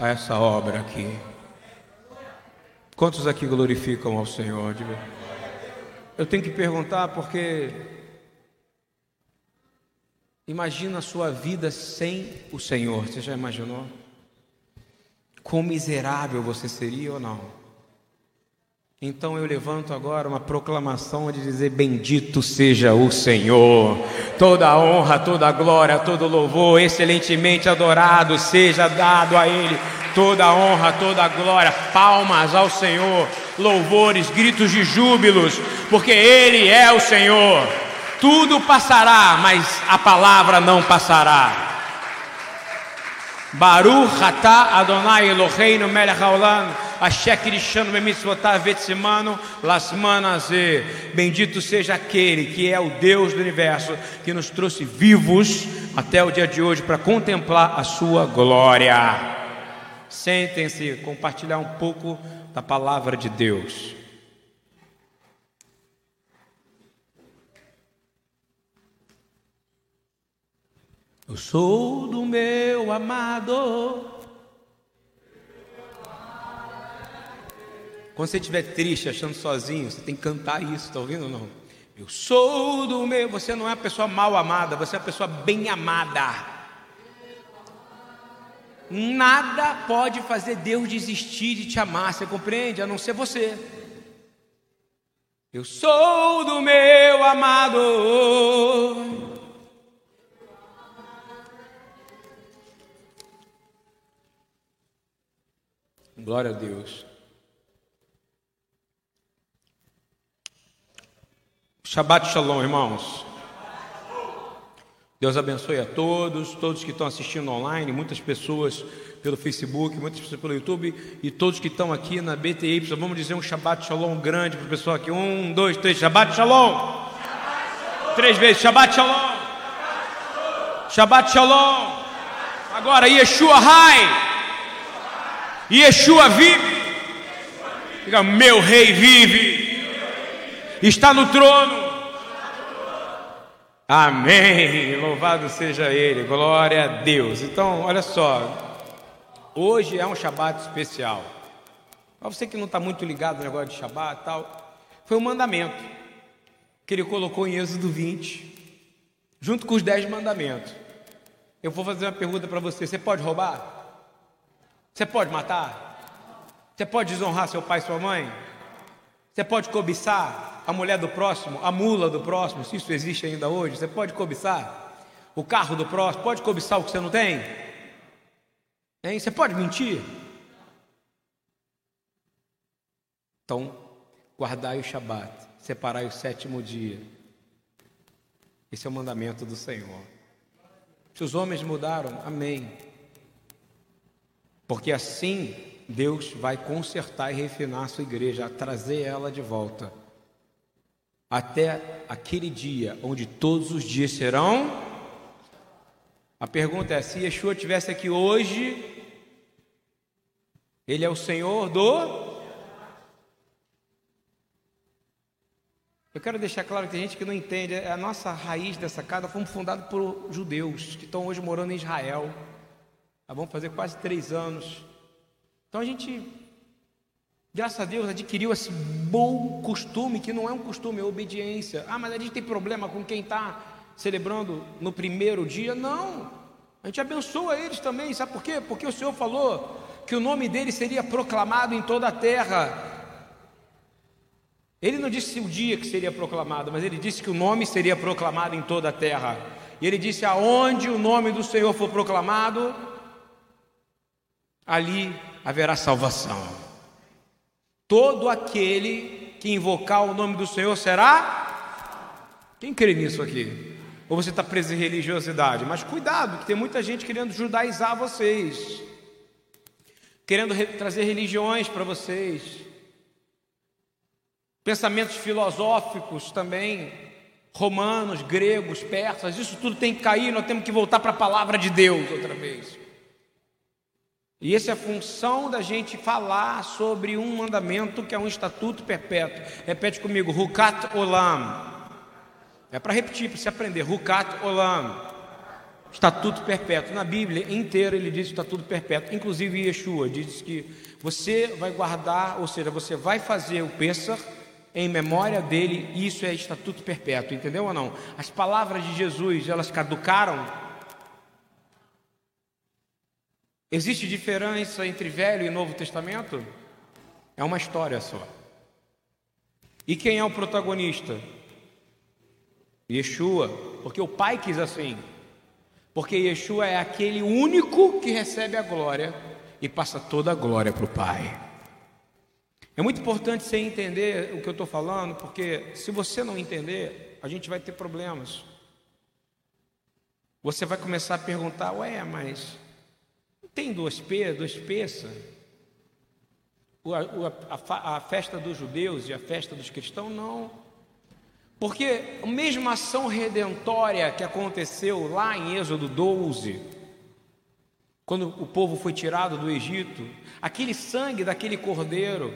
a essa obra aqui. Quantos aqui glorificam ao Senhor? Eu tenho que perguntar porque imagina a sua vida sem o Senhor. Você já imaginou? Quão miserável você seria ou não? Então eu levanto agora uma proclamação de dizer: Bendito seja o Senhor, toda honra, toda glória, todo louvor, excelentemente adorado seja dado a Ele, toda honra, toda glória, palmas ao Senhor, louvores, gritos de júbilos, porque Ele é o Senhor. Tudo passará, mas a palavra não passará. Baruch atah Adonai Eloheinu melech haolam asher kirishanu bemitzvotav vetzimanu lasmanaze Bendito seja aquele que é o Deus do universo que nos trouxe vivos até o dia de hoje para contemplar a sua glória. Sentem-se compartilhar um pouco da palavra de Deus. Eu sou do meu amado. Quando você estiver triste, achando sozinho, você tem que cantar isso, está ouvindo ou não? Eu sou do meu. Você não é uma pessoa mal amada, você é uma pessoa bem amada. Nada pode fazer Deus desistir de te amar, você compreende? A não ser você. Eu sou do meu amado. Glória a Deus. Shabbat Shalom, irmãos. Deus abençoe a todos, todos que estão assistindo online, muitas pessoas pelo Facebook, muitas pessoas pelo YouTube e todos que estão aqui na BTY. Vamos dizer um Shabbat Shalom grande para o pessoal aqui. Um, dois, três, Shabbat Shalom. Shabbat shalom. Três vezes, Shabbat Shalom. Shabbat Shalom. Agora, Yeshua Hai. Yeshua vive. Meu rei vive. Está no trono. Amém. Louvado seja Ele. Glória a Deus. Então, olha só. Hoje é um Shabat especial. Para você que não está muito ligado no negócio de Shabat tal, foi um mandamento que ele colocou em Êxodo 20, junto com os dez mandamentos. Eu vou fazer uma pergunta para você: você pode roubar? Você pode matar? Você pode desonrar seu pai e sua mãe? Você pode cobiçar a mulher do próximo, a mula do próximo, se isso existe ainda hoje? Você pode cobiçar o carro do próximo? Pode cobiçar o que você não tem? Hein? Você pode mentir? Então, guardai o Shabat, separai o sétimo dia. Esse é o mandamento do Senhor. Se os homens mudaram, amém. Porque assim Deus vai consertar e refinar a sua igreja, trazer ela de volta. Até aquele dia onde todos os dias serão. A pergunta é: se Yeshua estivesse aqui hoje, Ele é o Senhor do. Eu quero deixar claro que tem gente que não entende, a nossa raiz dessa casa foi fundada por judeus que estão hoje morando em Israel. Vamos fazer quase três anos. Então a gente, graças a Deus, adquiriu esse bom costume, que não é um costume, é obediência. Ah, mas a gente tem problema com quem está celebrando no primeiro dia? Não. A gente abençoa eles também, sabe por quê? Porque o Senhor falou que o nome dele seria proclamado em toda a terra. Ele não disse o dia que seria proclamado, mas ele disse que o nome seria proclamado em toda a terra. E ele disse: aonde o nome do Senhor for proclamado, ali haverá salvação. Todo aquele que invocar o nome do Senhor será. Quem crê nisso aqui? Ou você está preso em religiosidade? Mas cuidado, que tem muita gente querendo judaizar vocês, querendo trazer religiões para vocês, pensamentos filosóficos também, romanos, gregos, persas, isso tudo tem que cair, nós temos que voltar para a palavra de Deus outra vez. E essa é a função da gente falar sobre um mandamento que é um estatuto perpétuo. Repete comigo, Rukat Olam. É para repetir, para se aprender. Rukat Olam. estatuto perpétuo. Na Bíblia inteira ele diz estatuto perpétuo. Inclusive Yeshua diz que você vai guardar, ou seja, você vai fazer o Pêssar em memória dele, isso é estatuto perpétuo, entendeu ou não? As palavras de Jesus, elas caducaram? Existe diferença entre Velho e Novo Testamento? É uma história só. E quem é o protagonista? Yeshua, porque o Pai quis assim. Porque Yeshua é aquele único que recebe a glória e passa toda a glória para o Pai. É muito importante você entender o que eu estou falando, porque se você não entender, a gente vai ter problemas. Você vai começar a perguntar, ué, mas tem duas peças? A festa dos judeus e a festa dos cristãos, não. Porque a mesma ação redentória que aconteceu lá em Êxodo 12, quando o povo foi tirado do Egito, aquele sangue daquele cordeiro,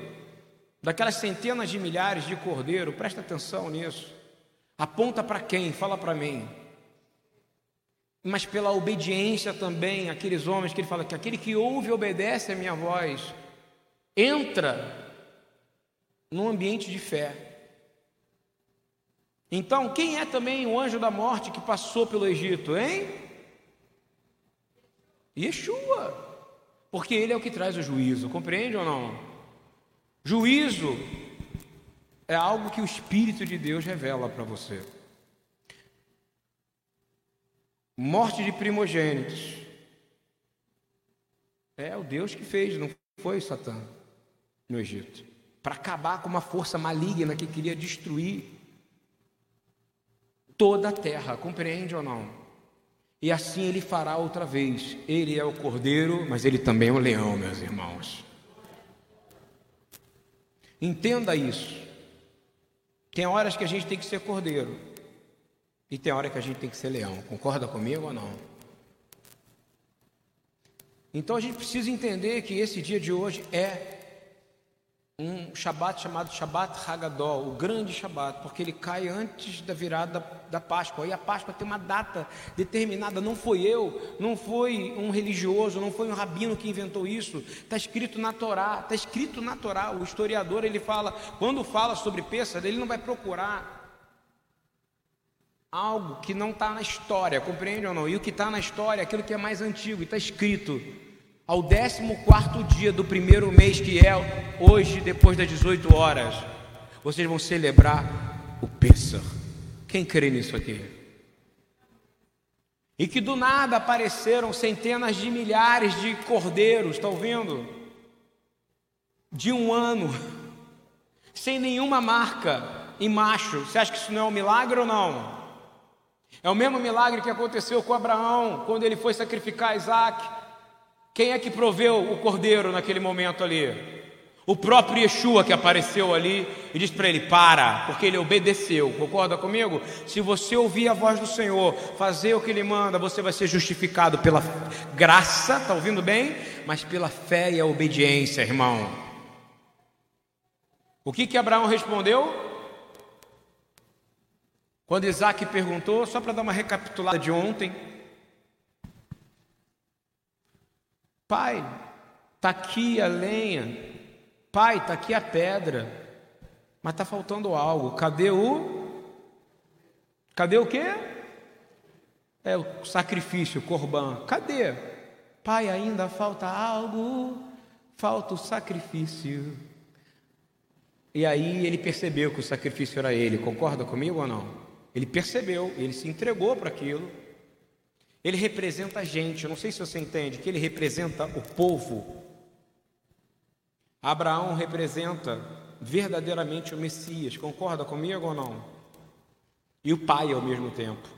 daquelas centenas de milhares de cordeiro, presta atenção nisso. Aponta para quem? Fala para mim. Mas pela obediência também, aqueles homens que ele fala que aquele que ouve e obedece a minha voz, entra num ambiente de fé. Então, quem é também o anjo da morte que passou pelo Egito, hein? Yeshua. Porque ele é o que traz o juízo, compreende ou não? Juízo é algo que o Espírito de Deus revela para você. Morte de primogênitos. É o Deus que fez, não foi Satã no Egito. Para acabar com uma força maligna que queria destruir toda a terra, compreende ou não? E assim ele fará outra vez. Ele é o cordeiro, mas ele também é o leão, meus irmãos. Entenda isso. Tem horas que a gente tem que ser cordeiro. E tem hora que a gente tem que ser leão. Concorda comigo ou não? Então a gente precisa entender que esse dia de hoje é um Shabat chamado Shabat Hagadol, o grande Shabat, porque ele cai antes da virada da Páscoa. E a Páscoa tem uma data determinada. Não foi eu, não foi um religioso, não foi um rabino que inventou isso. Está escrito na Torá, está escrito na Torá. O historiador ele fala, quando fala sobre Pêssaro, ele não vai procurar algo que não está na história, compreende ou não? E o que está na história é aquilo que é mais antigo, e está escrito ao 14 dia do primeiro mês, que é hoje, depois das 18 horas, vocês vão celebrar o Pêssar. Quem crê nisso aqui? E que do nada apareceram centenas de milhares de cordeiros, está ouvindo? De um ano, sem nenhuma marca em macho. Você acha que isso não é um milagre ou não? É o mesmo milagre que aconteceu com Abraão, quando ele foi sacrificar Isaac. Quem é que proveu o cordeiro naquele momento ali? O próprio Yeshua que apareceu ali e disse para ele: Para, porque ele obedeceu. Concorda comigo? Se você ouvir a voz do Senhor, fazer o que ele manda, você vai ser justificado pela graça, está ouvindo bem? Mas pela fé e a obediência, irmão. O que que Abraão respondeu? Quando Isaac perguntou, só para dar uma recapitulada de ontem, Pai, está aqui a lenha. Pai, está aqui a pedra. Mas está faltando algo. Cadê o. Cadê o quê? É o sacrifício, o corban. Cadê? Pai, ainda falta algo. Falta o sacrifício. E aí ele percebeu que o sacrifício era ele. Concorda comigo ou não? Ele percebeu, ele se entregou para aquilo. Ele representa a gente, eu não sei se você entende, que ele representa o povo. Abraão representa verdadeiramente o Messias, concorda comigo ou não? E o pai ao mesmo tempo.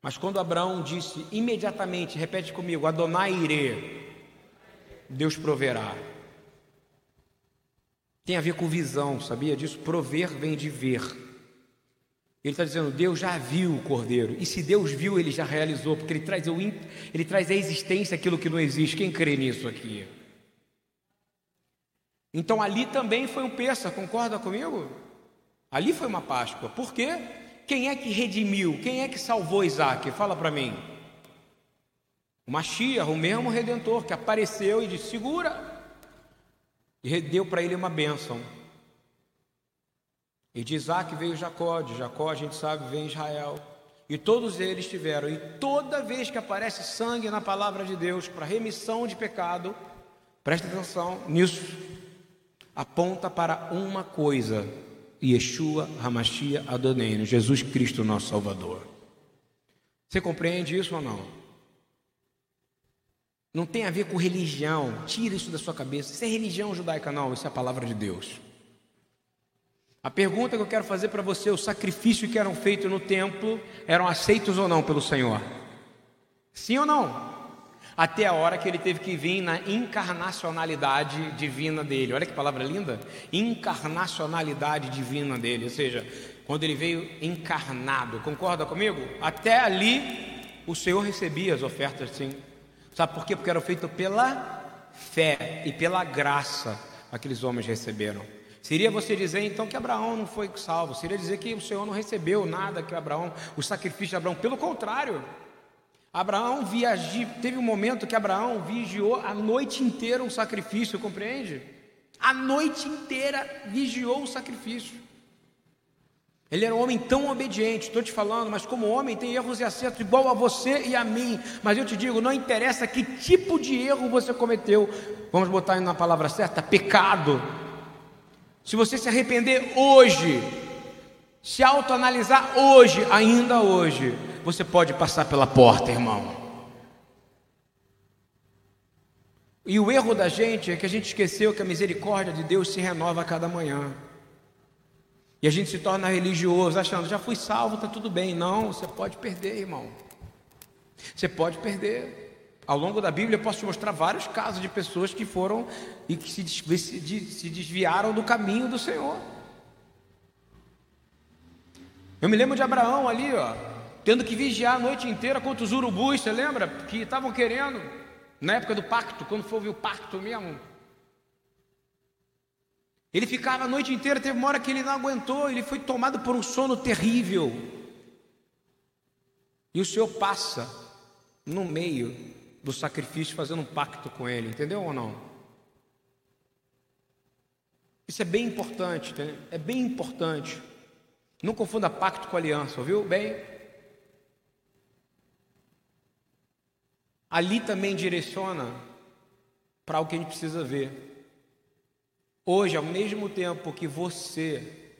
Mas quando Abraão disse imediatamente, repete comigo, Adonai irê, Deus proverá. Tem a ver com visão, sabia disso? Prover vem de ver. Ele está dizendo, Deus já viu o cordeiro. E se Deus viu, ele já realizou, porque ele traz, o, ele traz a existência aquilo que não existe. Quem crê nisso aqui? Então ali também foi um peça, concorda comigo? Ali foi uma Páscoa. Por quê? quem é que redimiu? Quem é que salvou Isaac? Fala para mim. O Mashiach, o mesmo redentor que apareceu e disse: segura. E deu para ele uma bênção. E de Isaac veio Jacó, de Jacó a gente sabe vem Israel. E todos eles tiveram, e toda vez que aparece sangue na palavra de Deus para remissão de pecado, presta atenção nisso, aponta para uma coisa: Yeshua Hamashia Adonai, Jesus Cristo, nosso Salvador. Você compreende isso ou não? Não tem a ver com religião, tira isso da sua cabeça. Isso é religião judaica, não, isso é a palavra de Deus. A pergunta que eu quero fazer para você: os sacrifícios que eram feitos no templo eram aceitos ou não pelo Senhor? Sim ou não? Até a hora que ele teve que vir na encarnacionalidade divina dele. Olha que palavra linda! Encarnacionalidade divina dele, ou seja, quando ele veio encarnado. Concorda comigo? Até ali o Senhor recebia as ofertas, sim. Sabe por quê? Porque eram feitas pela fé e pela graça aqueles homens receberam. Seria você dizer então que Abraão não foi salvo, seria dizer que o Senhor não recebeu nada que Abraão, o sacrifício de Abraão, pelo contrário. Abraão viajou, teve um momento que Abraão vigiou a noite inteira um sacrifício, compreende? A noite inteira vigiou o sacrifício. Ele era um homem tão obediente, estou te falando, mas como homem tem erros e acertos igual a você e a mim. Mas eu te digo, não interessa que tipo de erro você cometeu, vamos botar na palavra certa: pecado. Se você se arrepender hoje, se autoanalisar hoje, ainda hoje, você pode passar pela porta, irmão. E o erro da gente é que a gente esqueceu que a misericórdia de Deus se renova a cada manhã. E a gente se torna religioso, achando, já fui salvo, está tudo bem. Não, você pode perder, irmão. Você pode perder. Ao longo da Bíblia eu posso te mostrar vários casos de pessoas que foram e que se, desviaram do caminho do Senhor. Eu me lembro de Abraão ali, ó, tendo que vigiar a noite inteira contra os urubus, você lembra? Que estavam querendo, na época do pacto, quando foi o pacto mesmo. Ele ficava a noite inteira, teve uma hora que ele não aguentou, ele foi tomado por um sono terrível. E o Senhor passa no meio do sacrifício fazendo um pacto com Ele, entendeu ou não? Isso é bem importante, é bem importante. Não confunda pacto com aliança, ouviu? Bem, ali também direciona para o que a gente precisa ver. Hoje, ao mesmo tempo que você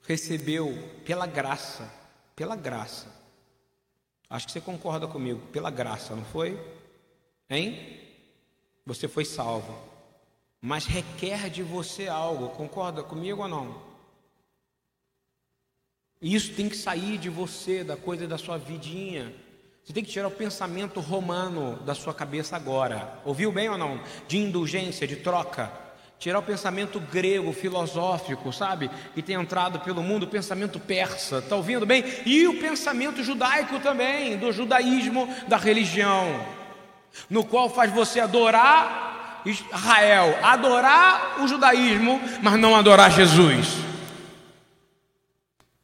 recebeu pela graça, pela graça, acho que você concorda comigo, pela graça, não foi? Hein? Você foi salvo. Mas requer de você algo, concorda comigo ou não? Isso tem que sair de você, da coisa da sua vidinha. Você tem que tirar o pensamento romano da sua cabeça agora. Ouviu bem ou não? De indulgência, de troca. Tirar o pensamento grego, filosófico, sabe? Que tem entrado pelo mundo, o pensamento persa. Está ouvindo bem? E o pensamento judaico também, do judaísmo, da religião no qual faz você adorar Israel, adorar o judaísmo, mas não adorar Jesus.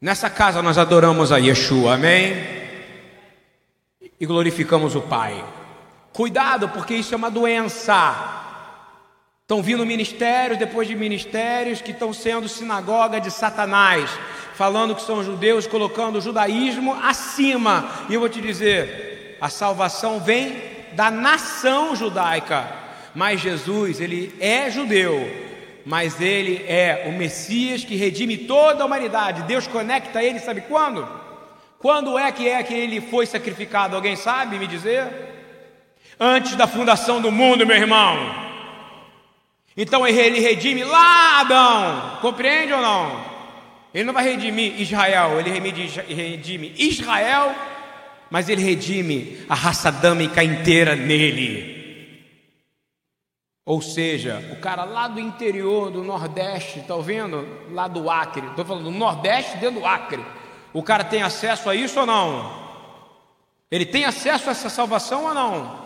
Nessa casa nós adoramos a Yeshua, amém? E glorificamos o Pai. Cuidado, porque isso é uma doença. Estão vindo ministérios depois de ministérios que estão sendo sinagoga de Satanás, falando que são judeus, colocando o judaísmo acima. E eu vou te dizer: a salvação vem da nação judaica. Mas Jesus, ele é judeu, mas ele é o Messias que redime toda a humanidade. Deus conecta ele, sabe quando? Quando é que é que ele foi sacrificado? Alguém sabe me dizer? Antes da fundação do mundo, meu irmão. Então ele redime lá Adão, compreende ou não? Ele não vai redimir Israel, ele redime Israel mas ele redime a raça adâmica inteira nele. Ou seja, o cara lá do interior do Nordeste, está ouvindo? Lá do Acre, estou falando do Nordeste dentro do Acre. O cara tem acesso a isso ou não? Ele tem acesso a essa salvação ou não?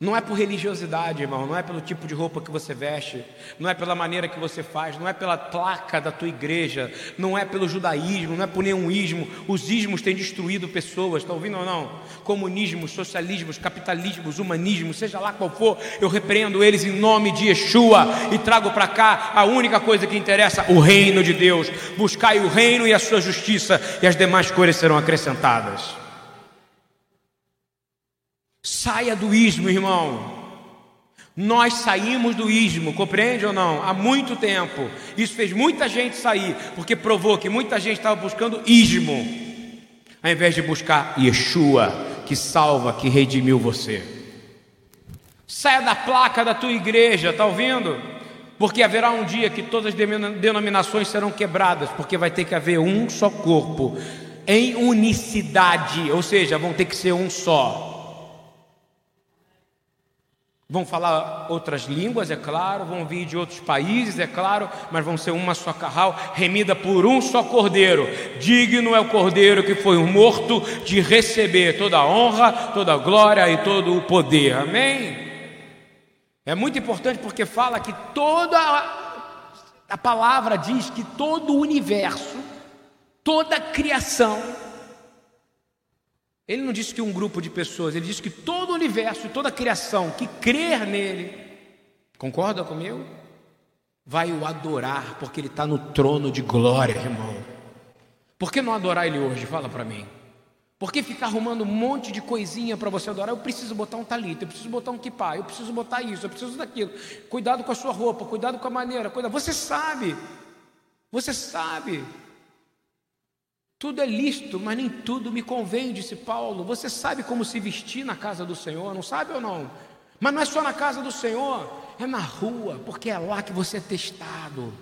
Não é por religiosidade, irmão, não é pelo tipo de roupa que você veste, não é pela maneira que você faz, não é pela placa da tua igreja, não é pelo judaísmo, não é por nenhum ismo. Os ismos têm destruído pessoas, está ouvindo ou não? Comunismos, socialismos, capitalismos, humanismos, seja lá qual for, eu repreendo eles em nome de Yeshua e trago para cá a única coisa que interessa: o reino de Deus. Buscai o reino e a sua justiça, e as demais coisas serão acrescentadas. Saia do ismo, irmão. Nós saímos do ismo, compreende ou não? Há muito tempo. Isso fez muita gente sair, porque provou que muita gente estava buscando ismo, ao invés de buscar Yeshua, que salva, que redimiu você. Saia da placa da tua igreja, está ouvindo? Porque haverá um dia que todas as denominações serão quebradas, porque vai ter que haver um só corpo, em unicidade, ou seja, vão ter que ser um só. Vão falar outras línguas, é claro, vão vir de outros países, é claro, mas vão ser uma só carral, remida por um só cordeiro. Digno é o cordeiro que foi morto de receber toda a honra, toda a glória e todo o poder. Amém? É muito importante porque fala que toda a palavra diz que todo o universo, toda a criação ele não disse que um grupo de pessoas, ele disse que todo o universo, toda a criação que crer nele, concorda comigo? Vai o adorar, porque ele está no trono de glória, irmão. Por que não adorar ele hoje? Fala para mim. Por que ficar arrumando um monte de coisinha para você adorar? Eu preciso botar um talito, eu preciso botar um kipá, eu preciso botar isso, eu preciso daquilo. Cuidado com a sua roupa, cuidado com a maneira, cuidado. Você sabe, você sabe. Tudo é lícito, mas nem tudo me convém, disse Paulo. Você sabe como se vestir na casa do Senhor, não sabe ou não? Mas não é só na casa do Senhor, é na rua, porque é lá que você é testado.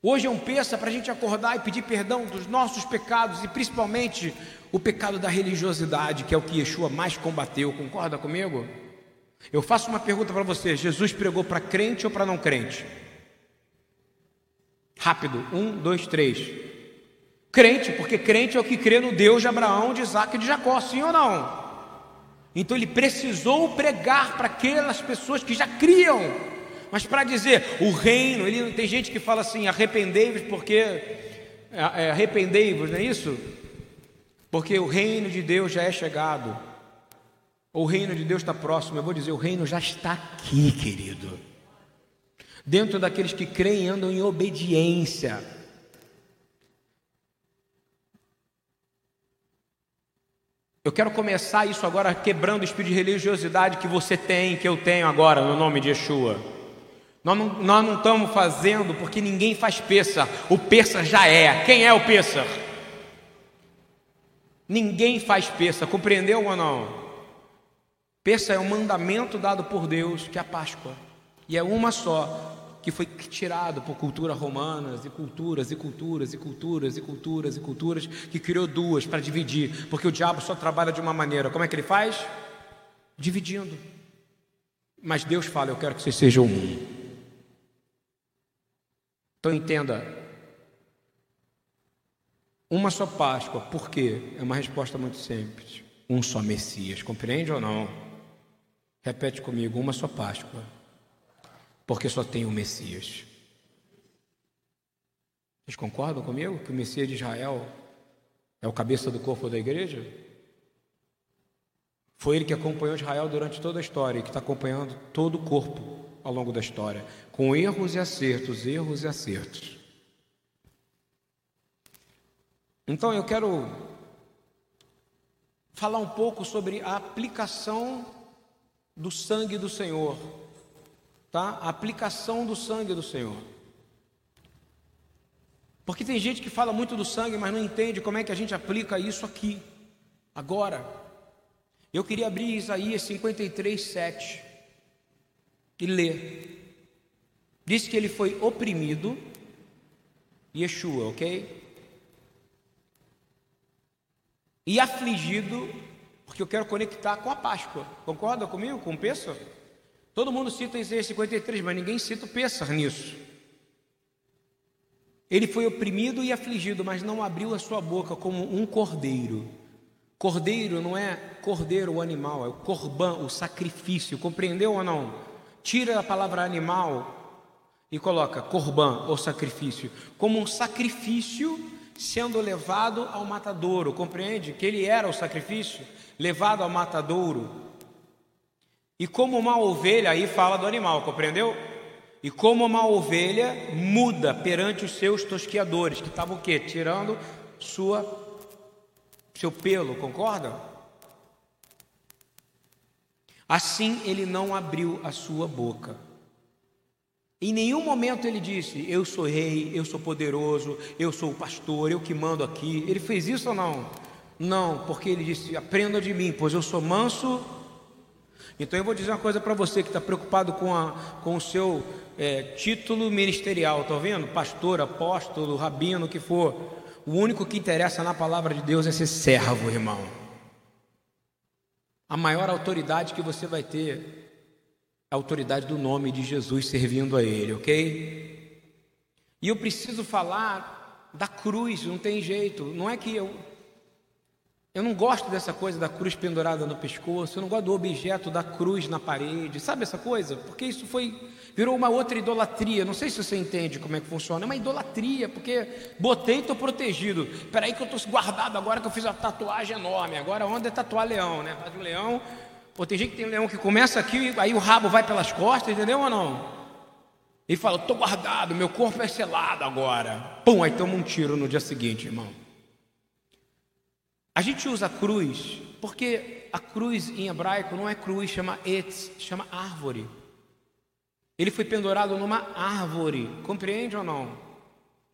Hoje é um peça para a gente acordar e pedir perdão dos nossos pecados e principalmente o pecado da religiosidade, que é o que Yeshua mais combateu. Concorda comigo? Eu faço uma pergunta para você: Jesus pregou para crente ou para não crente? Rápido, um, dois, três. Crente, porque crente é o que crê no Deus de Abraão, de Isaac e de Jacó, sim ou não? Então ele precisou pregar para aquelas pessoas que já criam, mas para dizer o reino, ele, tem gente que fala assim: arrependei-vos, porque é, é, arrependei-vos, não é isso? Porque o reino de Deus já é chegado, o reino de Deus está próximo. Eu vou dizer: o reino já está aqui, querido dentro daqueles que creem e andam em obediência. Eu quero começar isso agora quebrando o espírito de religiosidade que você tem, que eu tenho agora, no nome de Yeshua. Nós não, nós não estamos fazendo porque ninguém faz peça, o peça já é. Quem é o peça? Ninguém faz peça, compreendeu ou não? Peça é um mandamento dado por Deus, que é a Páscoa. E é uma só, que foi tirado por culturas romanas e culturas e culturas e culturas e culturas e culturas, que criou duas para dividir, porque o diabo só trabalha de uma maneira. Como é que ele faz? Dividindo. Mas Deus fala: Eu quero que vocês sejam um. Então entenda. Uma só Páscoa, por quê? É uma resposta muito simples. Um só Messias, compreende ou não? Repete comigo: uma só Páscoa porque só tem o Messias. Vocês concordam comigo que o Messias de Israel é o cabeça do corpo da igreja? Foi ele que acompanhou Israel durante toda a história e que está acompanhando todo o corpo ao longo da história, com erros e acertos, erros e acertos. Então eu quero falar um pouco sobre a aplicação do sangue do Senhor tá? A aplicação do sangue do Senhor. Porque tem gente que fala muito do sangue, mas não entende como é que a gente aplica isso aqui, agora. Eu queria abrir Isaías 53, 7 e ler. Diz que ele foi oprimido, Yeshua, ok? E afligido, porque eu quero conectar com a Páscoa. Concorda comigo, com o Pêssaro? Todo mundo cita Isaías 53, mas ninguém cita o Pêssar nisso. Ele foi oprimido e afligido, mas não abriu a sua boca como um cordeiro. Cordeiro não é cordeiro o animal, é o corban, o sacrifício. Compreendeu ou não? Tira a palavra animal e coloca corban ou sacrifício, como um sacrifício sendo levado ao matadouro. Compreende que ele era o sacrifício levado ao matadouro. E como uma ovelha, aí fala do animal, compreendeu? E como uma ovelha muda perante os seus tosquiadores, que estavam o quê? Tirando sua seu pelo, concorda? Assim ele não abriu a sua boca. Em nenhum momento ele disse: Eu sou rei, eu sou poderoso, eu sou o pastor, eu que mando aqui. Ele fez isso ou não? Não, porque ele disse: Aprenda de mim, pois eu sou manso. Então eu vou dizer uma coisa para você que está preocupado com, a, com o seu é, título ministerial, está vendo? Pastor, apóstolo, rabino, o que for. O único que interessa na palavra de Deus é ser servo, irmão. A maior autoridade que você vai ter a autoridade do nome de Jesus servindo a Ele, ok? E eu preciso falar da cruz, não tem jeito. Não é que eu. Eu não gosto dessa coisa da cruz pendurada no pescoço, eu não gosto do objeto da cruz na parede, sabe essa coisa? Porque isso foi. virou uma outra idolatria. Não sei se você entende como é que funciona. É uma idolatria, porque botei e estou protegido. Espera aí que eu estou guardado agora que eu fiz a tatuagem enorme. Agora onde é tatuar leão, né? Faz um leão ou tem gente que tem leão que começa aqui, aí o rabo vai pelas costas, entendeu ou não? E fala, estou guardado, meu corpo é selado agora. Pum, aí toma um tiro no dia seguinte, irmão. A gente usa cruz porque a cruz em hebraico não é cruz, chama etz, chama árvore. Ele foi pendurado numa árvore, compreende ou não?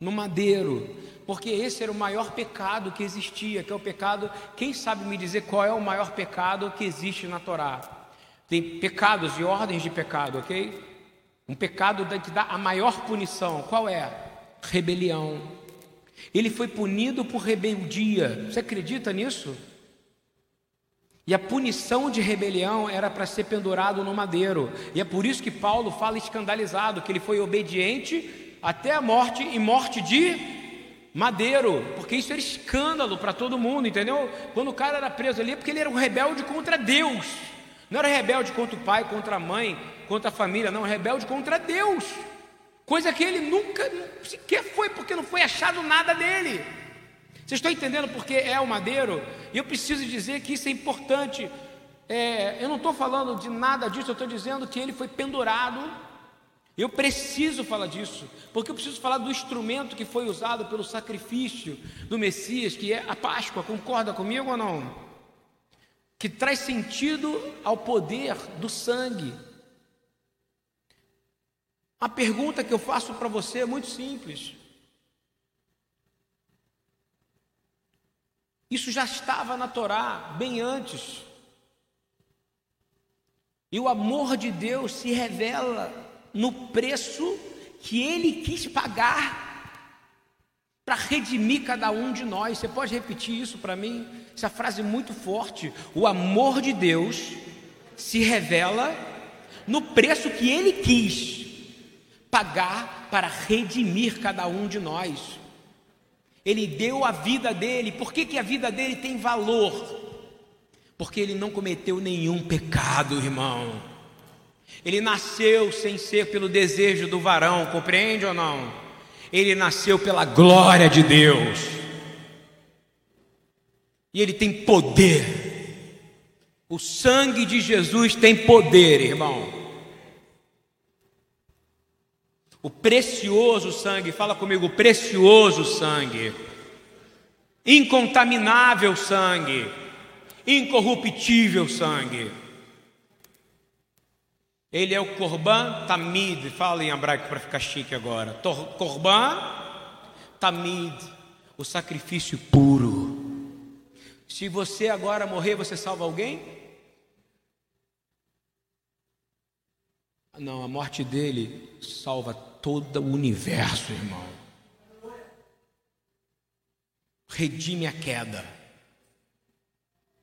No madeiro porque esse era o maior pecado que existia, que é o pecado. Quem sabe me dizer qual é o maior pecado que existe na Torá? Tem pecados e ordens de pecado, ok? Um pecado que dá a maior punição, qual é? Rebelião. Ele foi punido por rebeldia. Você acredita nisso? E a punição de rebelião era para ser pendurado no madeiro. E é por isso que Paulo fala escandalizado que ele foi obediente até a morte e morte de madeiro, porque isso era escândalo para todo mundo, entendeu? Quando o cara era preso ali é porque ele era um rebelde contra Deus, não era rebelde contra o pai, contra a mãe, contra a família, não, rebelde contra Deus, coisa que ele nunca sequer foi, porque não foi achado nada dele. Vocês estão entendendo porque é o madeiro? E eu preciso dizer que isso é importante. É, eu não estou falando de nada disso, eu estou dizendo que ele foi pendurado eu preciso falar disso, porque eu preciso falar do instrumento que foi usado pelo sacrifício do Messias, que é a Páscoa. Concorda comigo ou não? Que traz sentido ao poder do sangue. A pergunta que eu faço para você é muito simples. Isso já estava na Torá bem antes. E o amor de Deus se revela no preço que ele quis pagar para redimir cada um de nós. Você pode repetir isso para mim? Essa frase é muito forte. O amor de Deus se revela no preço que ele quis pagar para redimir cada um de nós. Ele deu a vida dele. Por que, que a vida dele tem valor? Porque ele não cometeu nenhum pecado, irmão. Ele nasceu sem ser pelo desejo do varão, compreende ou não? Ele nasceu pela glória de Deus. E ele tem poder. O sangue de Jesus tem poder, irmão. O precioso sangue, fala comigo, precioso sangue. Incontaminável sangue. Incorruptível sangue ele é o Corban Tamid, fala em hebraico para ficar chique agora. Corban Tamid, o sacrifício puro. Se você agora morrer, você salva alguém? Não, a morte dele salva todo o universo, irmão. Redime a queda.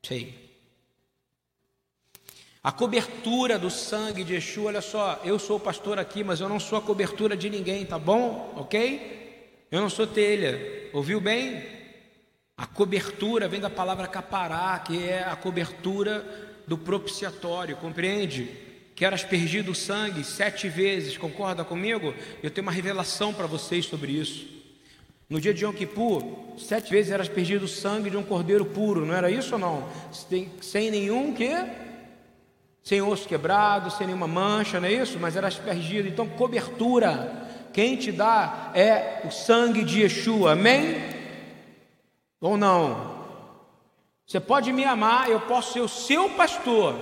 Sei. A cobertura do sangue de Yeshua, olha só, eu sou pastor aqui, mas eu não sou a cobertura de ninguém, tá bom? Ok? Eu não sou telha, ouviu bem? A cobertura vem da palavra capará, que é a cobertura do propiciatório, compreende? Que era aspergido o sangue sete vezes, concorda comigo? Eu tenho uma revelação para vocês sobre isso. No dia de Yom Kippur, sete vezes era aspergido o sangue de um cordeiro puro, não era isso ou não? Sem, nenhum que? Sem osso quebrado, sem nenhuma mancha, não é isso? Mas era aspergido. Então, cobertura. Quem te dá é o sangue de Yeshua, amém? Ou não? Você pode me amar, eu posso ser o seu pastor.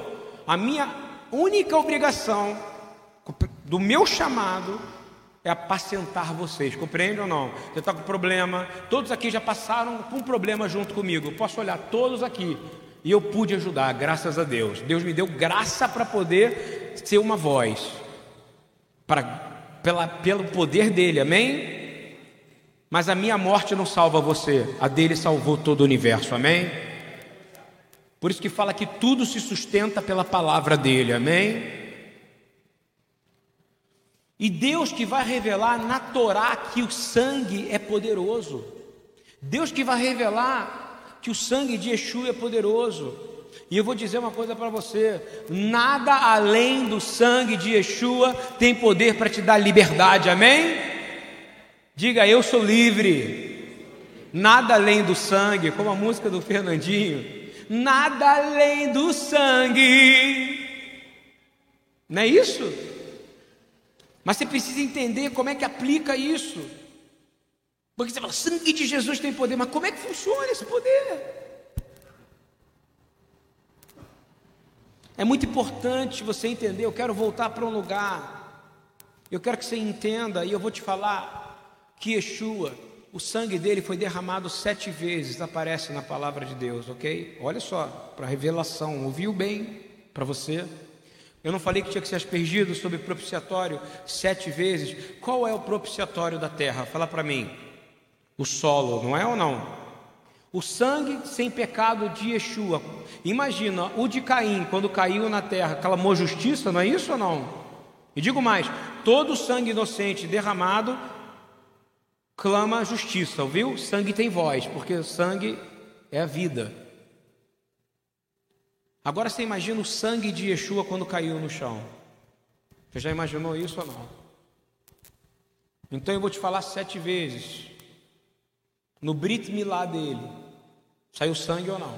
A minha única obrigação do meu chamado é apacentar vocês, compreende ou não? Você está com problema, todos aqui já passaram com um problema junto comigo. Eu posso olhar todos aqui e eu pude ajudar, graças a Deus. Deus me deu graça para poder ser uma voz, pela, pelo poder dele, amém? Mas a minha morte não salva você, a dele salvou todo o universo, amém? Por isso que fala que tudo se sustenta pela palavra dele, amém? E Deus que vai revelar na Torá que o sangue é poderoso. Deus que vai revelar que o sangue de Yeshua é poderoso. E eu vou dizer uma coisa para você: nada além do sangue de Yeshua tem poder para te dar liberdade, amém? Diga, eu sou livre. Nada além do sangue, como a música do Fernandinho. Nada além do sangue. Não é isso? Mas você precisa entender como é que aplica isso. Porque você fala, sangue de Jesus tem poder, mas como é que funciona esse poder? É muito importante você entender. Eu quero voltar para um lugar. Eu quero que você entenda, e eu vou te falar que Yeshua, o sangue dele foi derramado sete vezes, aparece na palavra de Deus, ok? Olha só, para revelação, ouviu bem para você? Eu não falei que tinha que ser aspergido sobre propiciatório sete vezes. Qual é o propiciatório da terra? Fala para mim. O solo, não é ou não? O sangue sem pecado de Yeshua. Imagina o de Caim, quando caiu na terra, clamou justiça, não é isso ou não? E digo mais: todo sangue inocente derramado clama justiça, ouviu? Sangue tem voz, porque o sangue é a vida. Agora você imagina o sangue de Yeshua quando caiu no chão. Você já imaginou isso ou não? Então eu vou te falar sete vezes. No Brit Milá dele, saiu sangue ou não?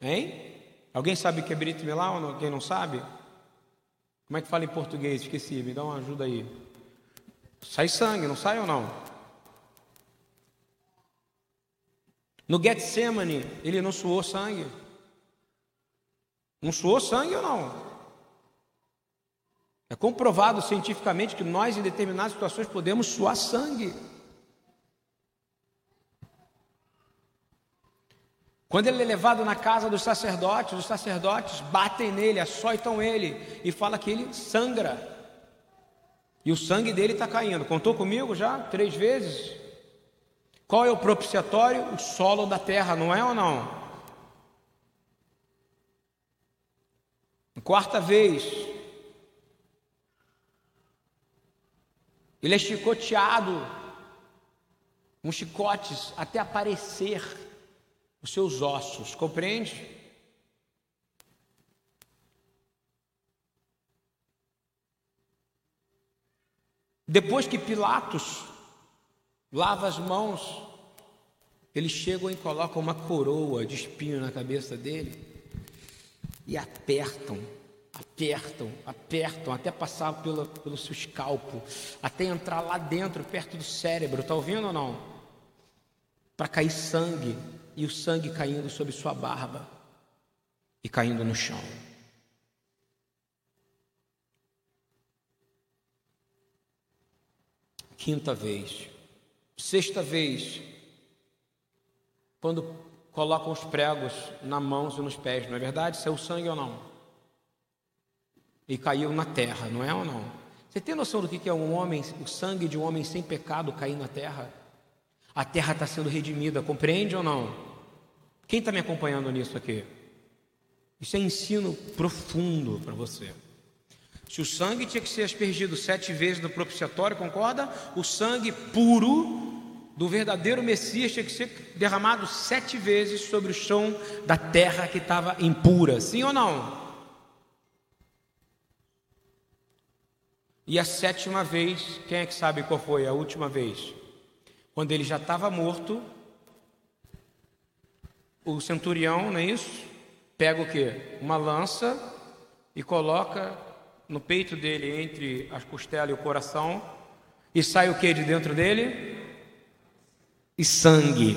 Hein? Alguém sabe o que é Brit Milá ou não? Quem não sabe? Como é que fala em português? Esqueci, me dá uma ajuda aí. Sai sangue, não sai ou não? No Getsemane, ele não suou sangue. Não suou sangue ou não? É comprovado cientificamente que nós, em determinadas situações, podemos suar sangue. Quando ele é levado na casa dos sacerdotes, os sacerdotes batem nele, açoitam ele e fala que ele sangra. E o sangue dele está caindo. Contou comigo já três vezes? Qual é o propiciatório? O solo da terra, não é ou não? Quarta vez, ele é chicoteado com chicotes até aparecer os seus ossos, compreende? Depois que Pilatos lava as mãos, eles chegam e colocam uma coroa de espinho na cabeça dele e apertam, apertam, apertam, até passar pelo, pelo seu escalpo, até entrar lá dentro, perto do cérebro, está ouvindo ou não? Para cair sangue, e o sangue caindo sobre sua barba e caindo no chão. Quinta vez, sexta vez, quando colocam os pregos na mãos e nos pés, não é verdade? Saiu sangue ou não? E caiu na terra, não é ou não? Você tem noção do que é um homem, o sangue de um homem sem pecado cair na terra? A terra está sendo redimida, compreende ou não? Quem está me acompanhando nisso aqui? Isso é ensino profundo para você. Se o sangue tinha que ser aspergido sete vezes no propiciatório, concorda? O sangue puro do verdadeiro Messias tinha que ser derramado sete vezes sobre o chão da terra que estava impura, sim ou não? E a sétima vez, quem é que sabe qual foi a última vez? Quando ele já estava morto, o centurião, não é isso? Pega o que? Uma lança e coloca no peito dele, entre as costelas e o coração, e sai o que de dentro dele? E sangue.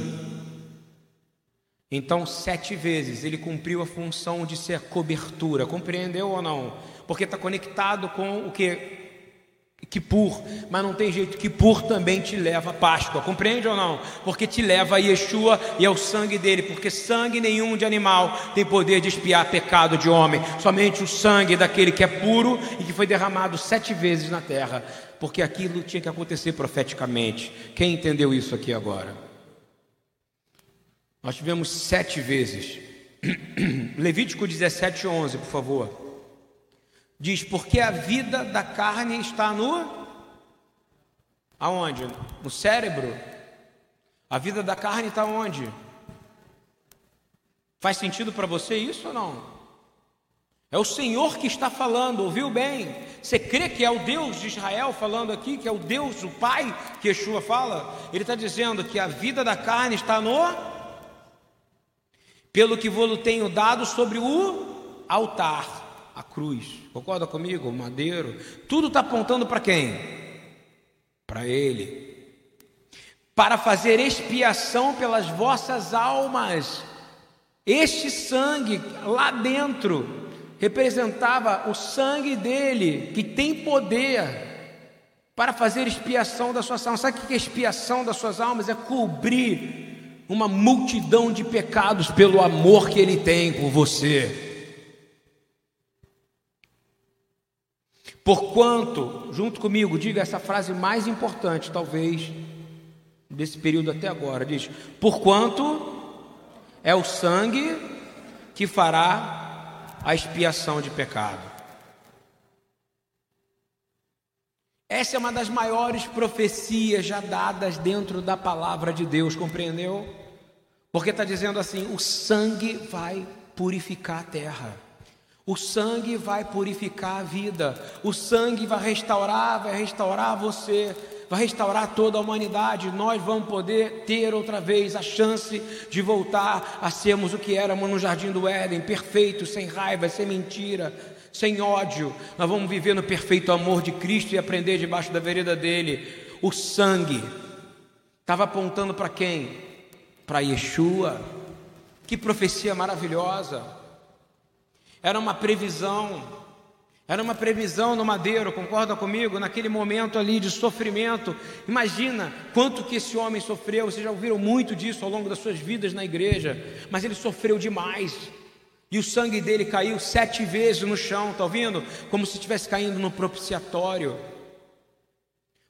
Então, sete vezes ele cumpriu a função de ser cobertura, compreendeu ou não? Porque está conectado com o que? Kippur, mas não tem jeito, Kippur também te leva a Páscoa, compreende ou não? Porque te leva a Yeshua e ao sangue dele, porque sangue nenhum de animal tem poder de espiar pecado de homem, somente o sangue daquele que é puro e que foi derramado sete vezes na terra, porque aquilo tinha que acontecer profeticamente. Quem entendeu isso aqui agora? Nós tivemos sete vezes, Levítico 17, 11, por favor. Diz, porque a vida da carne está no. Aonde? No cérebro. A vida da carne está onde? Faz sentido para você isso ou não? É o Senhor que está falando, ouviu bem? Você crê que é o Deus de Israel falando aqui, que é o Deus, o Pai que Yeshua fala? Ele está dizendo que a vida da carne está no. Pelo que vou tenho dado sobre o altar a cruz. Concorda comigo? Madeiro. Tudo está apontando para quem? Para Ele. Para fazer expiação pelas vossas almas. Este sangue lá dentro representava o sangue dele, que tem poder para fazer expiação das suas almas. Sabe o que é expiação das suas almas? É cobrir uma multidão de pecados pelo amor que ele tem por você. Porquanto, junto comigo, diga essa frase mais importante, talvez, desse período até agora: diz, porquanto é o sangue que fará a expiação de pecado. Essa é uma das maiores profecias já dadas dentro da palavra de Deus, compreendeu? Porque está dizendo assim: o sangue vai purificar a terra. O sangue vai purificar a vida, o sangue vai restaurar, vai restaurar você, vai restaurar toda a humanidade. Nós vamos poder ter outra vez a chance de voltar a sermos o que éramos no jardim do Éden, perfeitos, sem raiva, sem mentira, sem ódio. Nós vamos viver no perfeito amor de Cristo e aprender debaixo da vereda dele. O sangue estava apontando para quem? Para Yeshua. Que profecia maravilhosa! Era uma previsão, era uma previsão no madeiro, concorda comigo? Naquele momento ali de sofrimento. Imagina quanto que esse homem sofreu. Vocês já ouviram muito disso ao longo das suas vidas na igreja, mas ele sofreu demais. E o sangue dele caiu sete vezes no chão, está ouvindo? Como se estivesse caindo no propiciatório.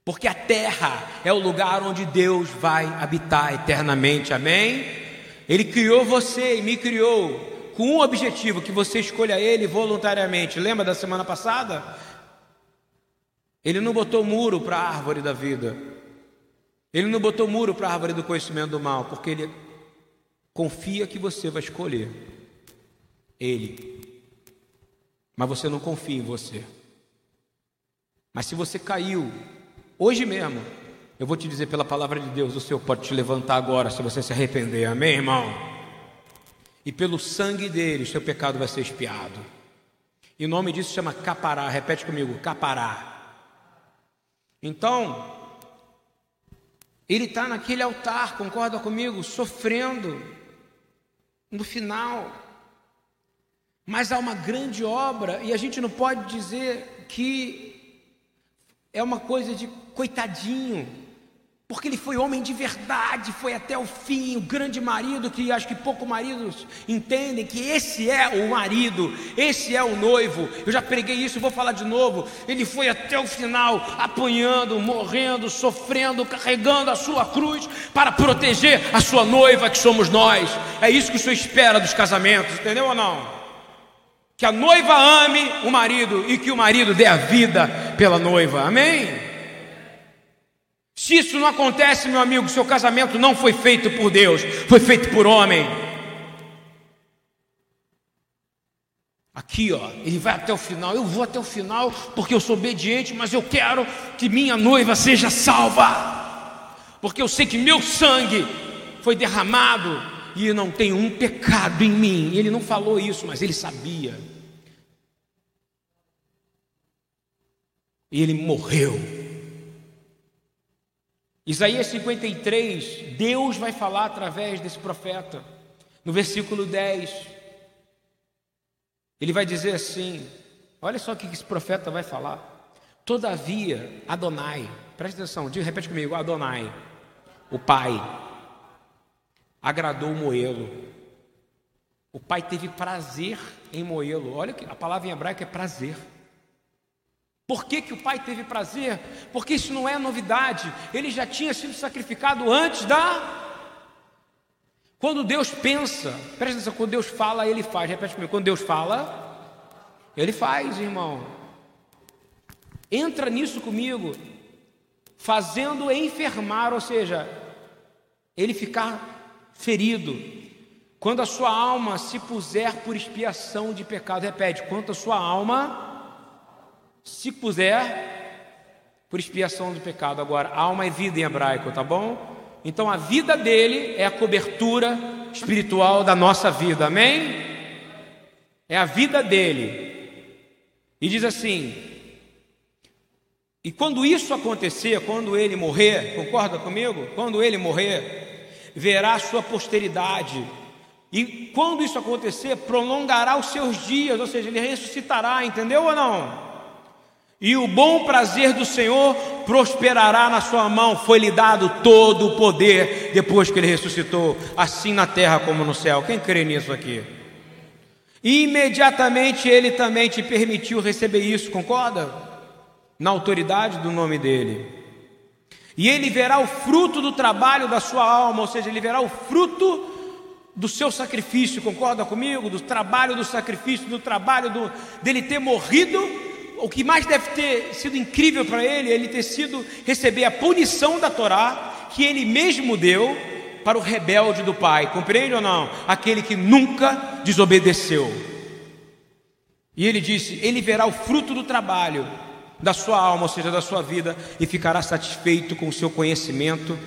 Porque a terra é o lugar onde Deus vai habitar eternamente, amém? Ele criou você e me criou com um objetivo, que você escolha ele voluntariamente. Lembra da semana passada? Ele não botou muro para a árvore da vida. Ele não botou muro para a árvore do conhecimento do mal, porque ele confia que você vai escolher ele. Mas você não confia em você. Mas se você caiu hoje mesmo, eu vou te dizer pela palavra de Deus, o Senhor pode te levantar agora se você se arrepender. Amém, irmão? E pelo sangue dele seu pecado vai ser expiado. E o nome disso chama capará, repete comigo, capará. Então, ele está naquele altar, concorda comigo, sofrendo, no final. Mas há uma grande obra, e a gente não pode dizer que é uma coisa de coitadinho, porque ele foi homem de verdade, foi até o fim, o grande marido que acho que poucos maridos entendem que esse é o marido, esse é o noivo. Eu já preguei isso, vou falar de novo. Ele foi até o final, apanhando, morrendo, sofrendo, carregando a sua cruz para proteger a sua noiva, que somos nós. É isso que o Senhor espera dos casamentos, entendeu ou não? Que a noiva ame o marido e que o marido dê a vida pela noiva. Amém? Se isso não acontece, meu amigo, seu casamento não foi feito por Deus, foi feito por homem. Aqui, ó, ele vai até o final. Eu vou até o final porque eu sou obediente, mas eu quero que minha noiva seja salva. Porque eu sei que meu sangue foi derramado e não tem um pecado em mim. Ele não falou isso, mas ele sabia. E ele morreu. Isaías 53, Deus vai falar através desse profeta. No versículo 10, ele vai dizer assim: olha só o que esse profeta vai falar. Todavia, Adonai, presta atenção, diga, repete comigo: Adonai, o Pai, agradou moê-lo. O Pai teve prazer em moê-lo. Olha que a palavra em hebraico é prazer. Por que, que o pai teve prazer? Porque isso não é novidade. Ele já tinha sido sacrificado antes da quando Deus pensa, presta atenção, quando Deus fala, Ele faz. Repete comigo, quando Deus fala, Ele faz, irmão. Entra nisso comigo, fazendo enfermar, ou seja, ele ficar ferido. Quando a sua alma se puser por expiação de pecado, repete, quando a sua alma se puser por expiação do pecado. Agora, alma é vida em hebraico, tá bom? Então a vida dele é a cobertura espiritual da nossa vida, amém? É a vida dele. E diz assim: e quando isso acontecer, quando ele morrer, concorda comigo? Quando ele morrer, verá sua posteridade. E quando isso acontecer, prolongará os seus dias, ou seja, ele ressuscitará, entendeu ou não? E o bom prazer do Senhor prosperará na sua mão. Foi-lhe dado todo o poder depois que ele ressuscitou, assim na terra como no céu. Quem crê nisso aqui? E imediatamente ele também te permitiu receber isso, concorda? Na autoridade do nome dele. E ele verá o fruto do trabalho da sua alma, ou seja, ele verá o fruto do seu sacrifício, concorda comigo? Do trabalho do sacrifício, do trabalho do, dele ter morrido o que mais deve ter sido incrível para ele, ele ter sido receber a punição da Torá que ele mesmo deu para o rebelde do pai. Compreende ou não? Aquele que nunca desobedeceu. E ele disse: Ele verá o fruto do trabalho da sua alma, ou seja, da sua vida, e ficará satisfeito com o seu conhecimento.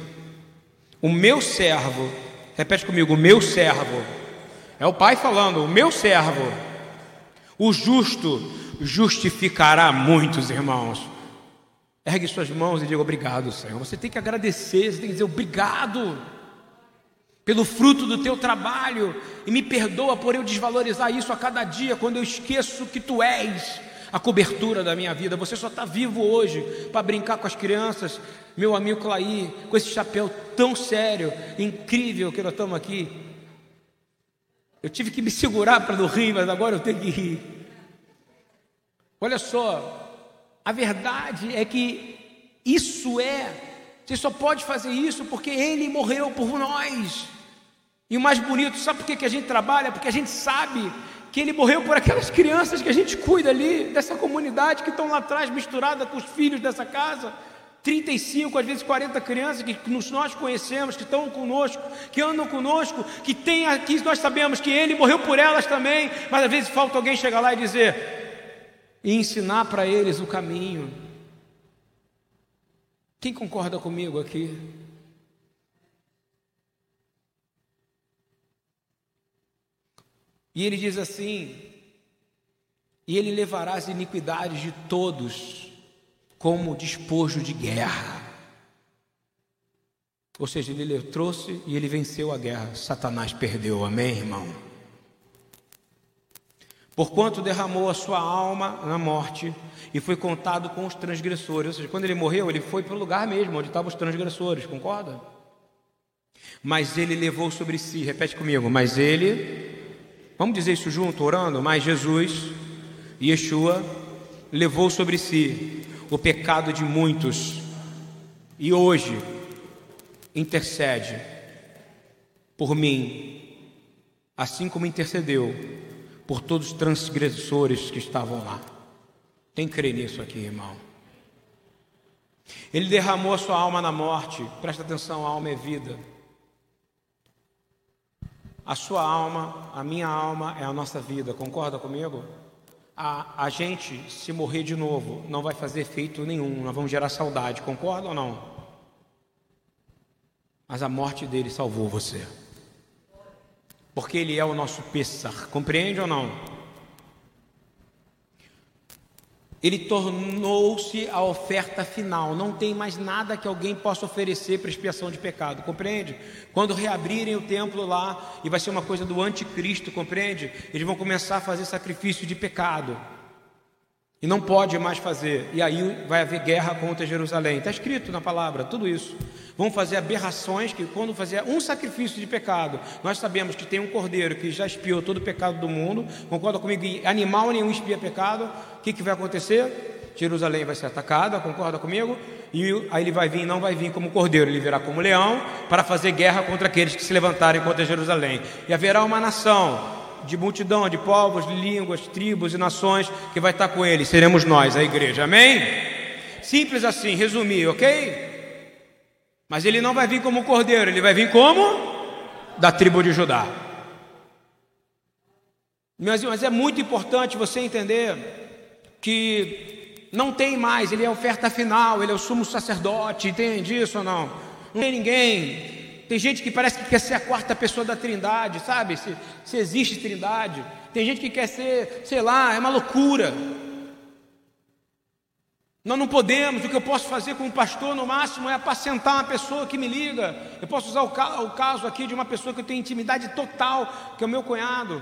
O meu servo, repete comigo: o meu servo, é o pai falando, o meu servo, o justo justificará muitos irmãos. Ergue suas mãos e diga obrigado, Senhor. Você tem que agradecer, você tem que dizer obrigado pelo fruto do teu trabalho e me perdoa por eu desvalorizar isso a cada dia quando eu esqueço que tu és a cobertura da minha vida. Você só está vivo hoje para brincar com as crianças, meu amigo Clay, com esse chapéu tão sério, incrível que nós estamos aqui. Eu tive que me segurar para não rir, mas agora eu tenho que rir. Olha só, a verdade é que isso é, você só pode fazer isso porque Ele morreu por nós. E o mais bonito, sabe por que, que a gente trabalha? Porque a gente sabe que Ele morreu por aquelas crianças que a gente cuida ali, dessa comunidade que estão lá atrás, misturada com os filhos dessa casa. 35, às vezes 40 crianças que nós conhecemos, que estão conosco, que andam conosco, que tem aqui, nós sabemos que Ele morreu por elas também, mas às vezes falta alguém chegar lá e dizer: e ensinar para eles o caminho. Quem concorda comigo aqui? E ele diz assim: E ele levará as iniquidades de todos como despojo de guerra. Ou seja, ele trouxe e ele venceu a guerra. Satanás perdeu, amém, irmão? Porquanto derramou a sua alma na morte e foi contado com os transgressores. Ou seja, quando ele morreu, ele foi para o lugar mesmo onde estavam os transgressores, concorda? Mas ele levou sobre si, repete comigo, mas ele, vamos dizer isso junto, orando, mas Jesus, Yeshua, levou sobre si o pecado de muitos e hoje intercede por mim, assim como intercedeu por todos os transgressores que estavam lá. Quem crê nisso aqui, irmão? Ele derramou a sua alma na morte. Presta atenção, a alma é vida. A sua alma, a minha alma é a nossa vida. Concorda comigo? A, a gente, se morrer de novo, não vai fazer efeito nenhum. Nós vamos gerar saudade. Concorda ou não? Mas a morte dele salvou você. Porque ele é o nosso Pessar. Compreende ou não? Ele tornou-se a oferta final. Não tem mais nada que alguém possa oferecer para expiação de pecado. Compreende? Quando reabrirem o templo lá, e vai ser uma coisa do anticristo, compreende? Eles vão começar a fazer sacrifício de pecado. E não pode mais fazer. E aí vai haver guerra contra Jerusalém. Está escrito na palavra, tudo isso. Vão fazer aberrações que, quando fazer um sacrifício de pecado, nós sabemos que tem um cordeiro que já espiou todo o pecado do mundo. Concorda comigo? Animal nenhum espia pecado. O que, que vai acontecer? Jerusalém vai ser atacada, concorda comigo? E aí ele vai vir, não vai vir como cordeiro, ele virá como leão para fazer guerra contra aqueles que se levantarem contra Jerusalém. E haverá uma nação de multidão, de povos, línguas, tribos e nações que vai estar com ele. Seremos nós, a igreja. Amém? Simples assim, resumir, ok? Mas ele não vai vir como cordeiro, ele vai vir como? Da tribo de Judá. Mas, mas é muito importante você entender que não tem mais, ele é a oferta final, ele é o sumo sacerdote, entende isso ou não? Não tem ninguém tem gente que parece que quer ser a quarta pessoa da trindade, sabe? Se, se existe trindade. Tem gente que quer ser, sei lá, é uma loucura. Nós não podemos, o que eu posso fazer como pastor no máximo é apacentar uma pessoa que me liga. Eu posso usar o, ca o caso aqui de uma pessoa que eu tenho intimidade total, que é o meu cunhado.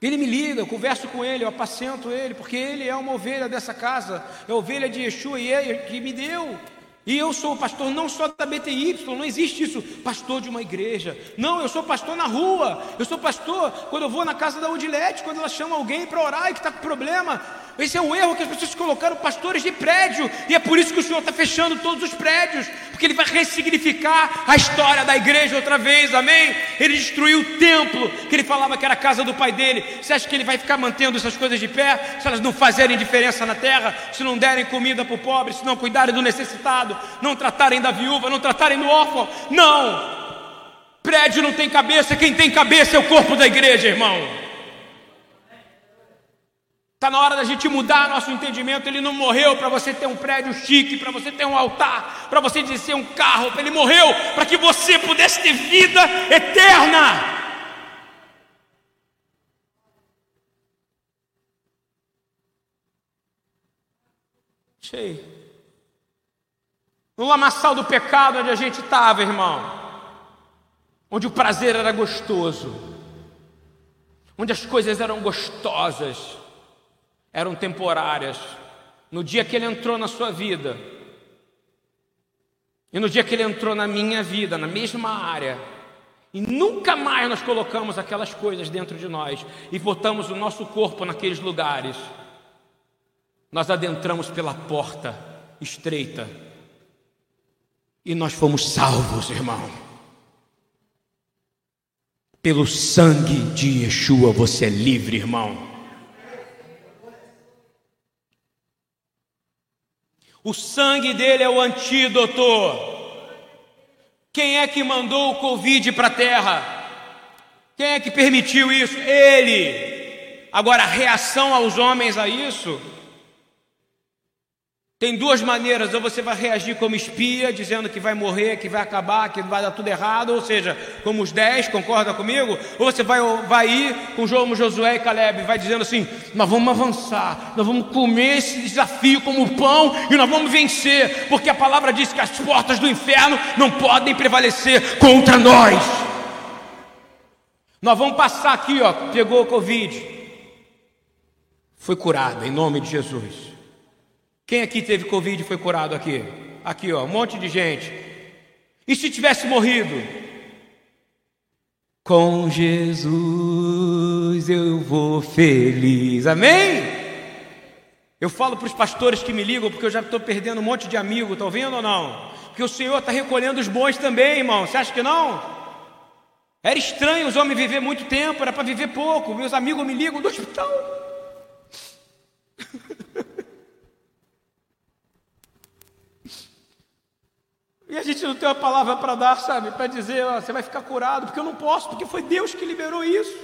Ele me liga, eu converso com ele, eu apacento ele, porque ele é uma ovelha dessa casa, é ovelha de Yeshua e é que me deu. E eu sou pastor não só da BTY, não existe isso, pastor de uma igreja. Não, eu sou pastor na rua. Eu sou pastor quando eu vou na casa da Odilete, quando ela chama alguém para orar e que está com problema. Esse é um erro que as pessoas colocaram pastores de prédio, e é por isso que o Senhor está fechando todos os prédios, porque Ele vai ressignificar a história da igreja outra vez, amém? Ele destruiu o templo, que ele falava que era a casa do pai dele. Você acha que ele vai ficar mantendo essas coisas de pé, se elas não fazerem diferença na terra, se não derem comida para o pobre, se não cuidarem do necessitado, não tratarem da viúva, não tratarem do órfão? Não! Prédio não tem cabeça, quem tem cabeça é o corpo da igreja, irmão. Está na hora da gente mudar nosso entendimento. Ele não morreu para você ter um prédio chique, para você ter um altar, para você dizer um carro. Ele morreu para que você pudesse ter vida eterna. Sei. No lamaçal do pecado onde a gente estava, irmão. Onde o prazer era gostoso. Onde as coisas eram gostosas eram temporárias. No dia que ele entrou na sua vida, e no dia que ele entrou na minha vida, na mesma área, e nunca mais nós colocamos aquelas coisas dentro de nós e botamos o nosso corpo naqueles lugares, nós adentramos pela porta estreita e nós fomos salvos, irmão. Pelo sangue de Yeshua você é livre, irmão. O sangue dele é o antídoto. Quem é que mandou o Covid para a terra? Quem é que permitiu isso? Ele. Agora, a reação aos homens a isso tem duas maneiras, ou você vai reagir como espia, dizendo que vai morrer, que vai acabar, que vai dar tudo errado, ou seja, como os dez, concorda comigo? Ou você vai, vai ir com João, Josué e Caleb, vai dizendo assim: nós vamos avançar, nós vamos comer esse desafio como pão e nós vamos vencer, porque a palavra diz que as portas do inferno não podem prevalecer contra nós. Nós vamos passar aqui, ó, pegou o Covid, foi curado em nome de Jesus. Quem aqui teve Covid e foi curado aqui? Aqui, ó, um monte de gente. E se tivesse morrido? Com Jesus eu vou feliz. Amém? Eu falo para os pastores que me ligam, porque eu já estou perdendo um monte de amigo, estão vendo ou não? Porque o Senhor está recolhendo os bons também, irmão. Você acha que não? Era estranho os homens viver muito tempo, era para viver pouco. Meus amigos me ligam do hospital. E gente não tem uma palavra para dar, sabe? Para dizer, ó, você vai ficar curado, porque eu não posso, porque foi Deus que liberou isso.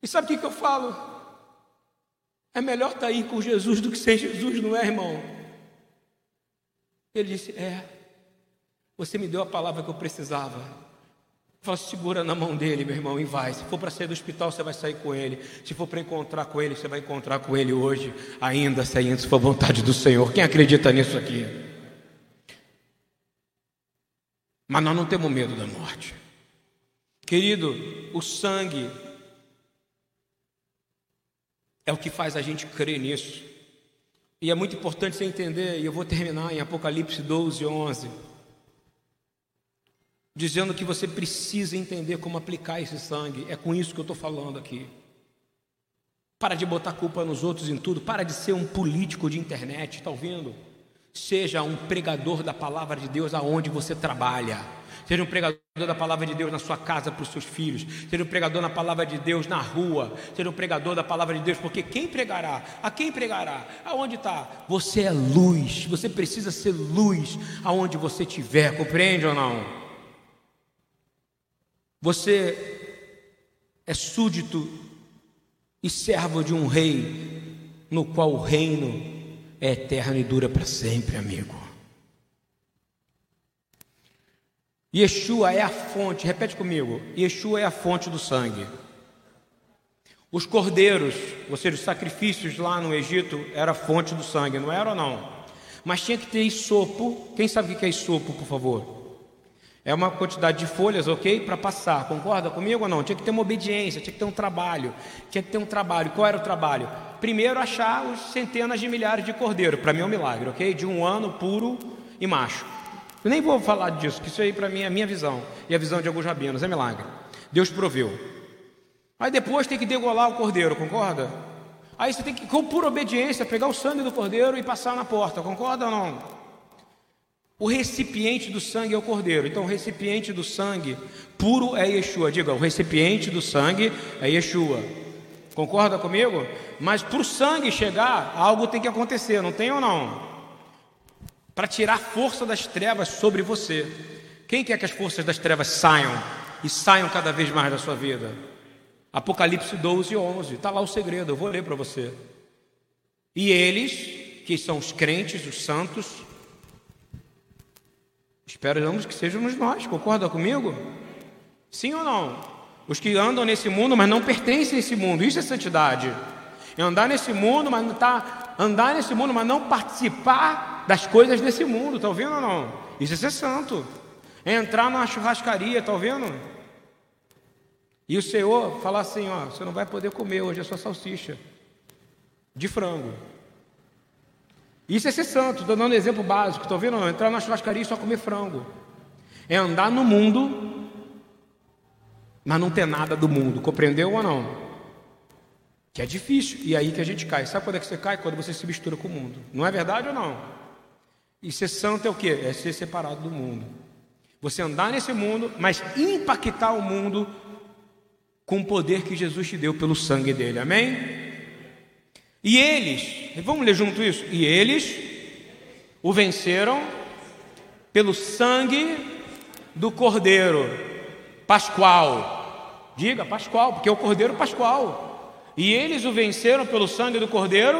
E sabe o que, que eu falo? É melhor estar tá aí com Jesus do que sem Jesus, não é, irmão? Ele disse: É, você me deu a palavra que eu precisava. Fala, segura na mão dele, meu irmão, e vai. Se for para sair do hospital, você vai sair com ele. Se for para encontrar com ele, você vai encontrar com ele hoje, ainda se for vontade do Senhor. Quem acredita nisso aqui? Mas nós não temos medo da morte. Querido, o sangue é o que faz a gente crer nisso. E é muito importante você entender, e eu vou terminar em Apocalipse 12, 11 dizendo que você precisa entender como aplicar esse sangue. É com isso que eu estou falando aqui. Para de botar culpa nos outros em tudo. Para de ser um político de internet, está ouvindo? Seja um pregador da palavra de Deus aonde você trabalha. Seja um pregador da palavra de Deus na sua casa para os seus filhos. Seja um pregador na palavra de Deus na rua. Seja um pregador da palavra de Deus, porque quem pregará? A quem pregará? Aonde está? Você é luz. Você precisa ser luz aonde você estiver. Compreende ou não? Você é súdito e servo de um rei, no qual o reino é eterno e dura para sempre, amigo. Yeshua é a fonte, repete comigo: Yeshua é a fonte do sangue. Os cordeiros, ou seja, os sacrifícios lá no Egito, era a fonte do sangue, não era ou não? Mas tinha que ter isopo. Quem sabe o que é isopo, por favor? É uma quantidade de folhas, ok? Para passar, concorda comigo ou não? Tinha que ter uma obediência, tinha que ter um trabalho. Tinha que ter um trabalho. Qual era o trabalho? Primeiro, achar os centenas de milhares de cordeiros. Para mim é um milagre, ok? De um ano puro e macho. Eu nem vou falar disso, que isso aí para mim é a minha visão. E a visão de alguns rabinos, é milagre. Deus proveu. Aí depois tem que degolar o cordeiro, concorda? Aí você tem que, com pura obediência, pegar o sangue do cordeiro e passar na porta, concorda ou não? O recipiente do sangue é o cordeiro. Então, o recipiente do sangue puro é Yeshua. Diga, o recipiente do sangue é Yeshua. Concorda comigo? Mas para o sangue chegar, algo tem que acontecer, não tem ou não? Para tirar força das trevas sobre você. Quem quer que as forças das trevas saiam e saiam cada vez mais da sua vida? Apocalipse 12, 11. Está lá o segredo, eu vou ler para você. E eles, que são os crentes, os santos, Esperamos que sejamos nós, concorda comigo? Sim ou não? Os que andam nesse mundo, mas não pertencem a esse mundo, isso é santidade. É andar nesse mundo, mas não tá, andar nesse mundo, mas não participar das coisas desse mundo, está ouvindo ou não? Isso é ser santo. É entrar numa churrascaria, está ouvindo? E o Senhor falar assim: ó, você não vai poder comer hoje a sua salsicha de frango. Isso é ser santo, estou dando um exemplo básico, estou vendo? Não, entrar na churrascaria e só comer frango. É andar no mundo, mas não ter nada do mundo, compreendeu ou não? Que é difícil, e é aí que a gente cai. Sabe quando é que você cai? Quando você se mistura com o mundo. Não é verdade ou não? E ser santo é o que? É ser separado do mundo. Você andar nesse mundo, mas impactar o mundo com o poder que Jesus te deu pelo sangue dele. Amém? E eles, vamos ler junto isso? E eles o venceram pelo sangue do Cordeiro Pascual. Diga Pascual, porque é o Cordeiro Pascual. E eles o venceram pelo sangue do Cordeiro.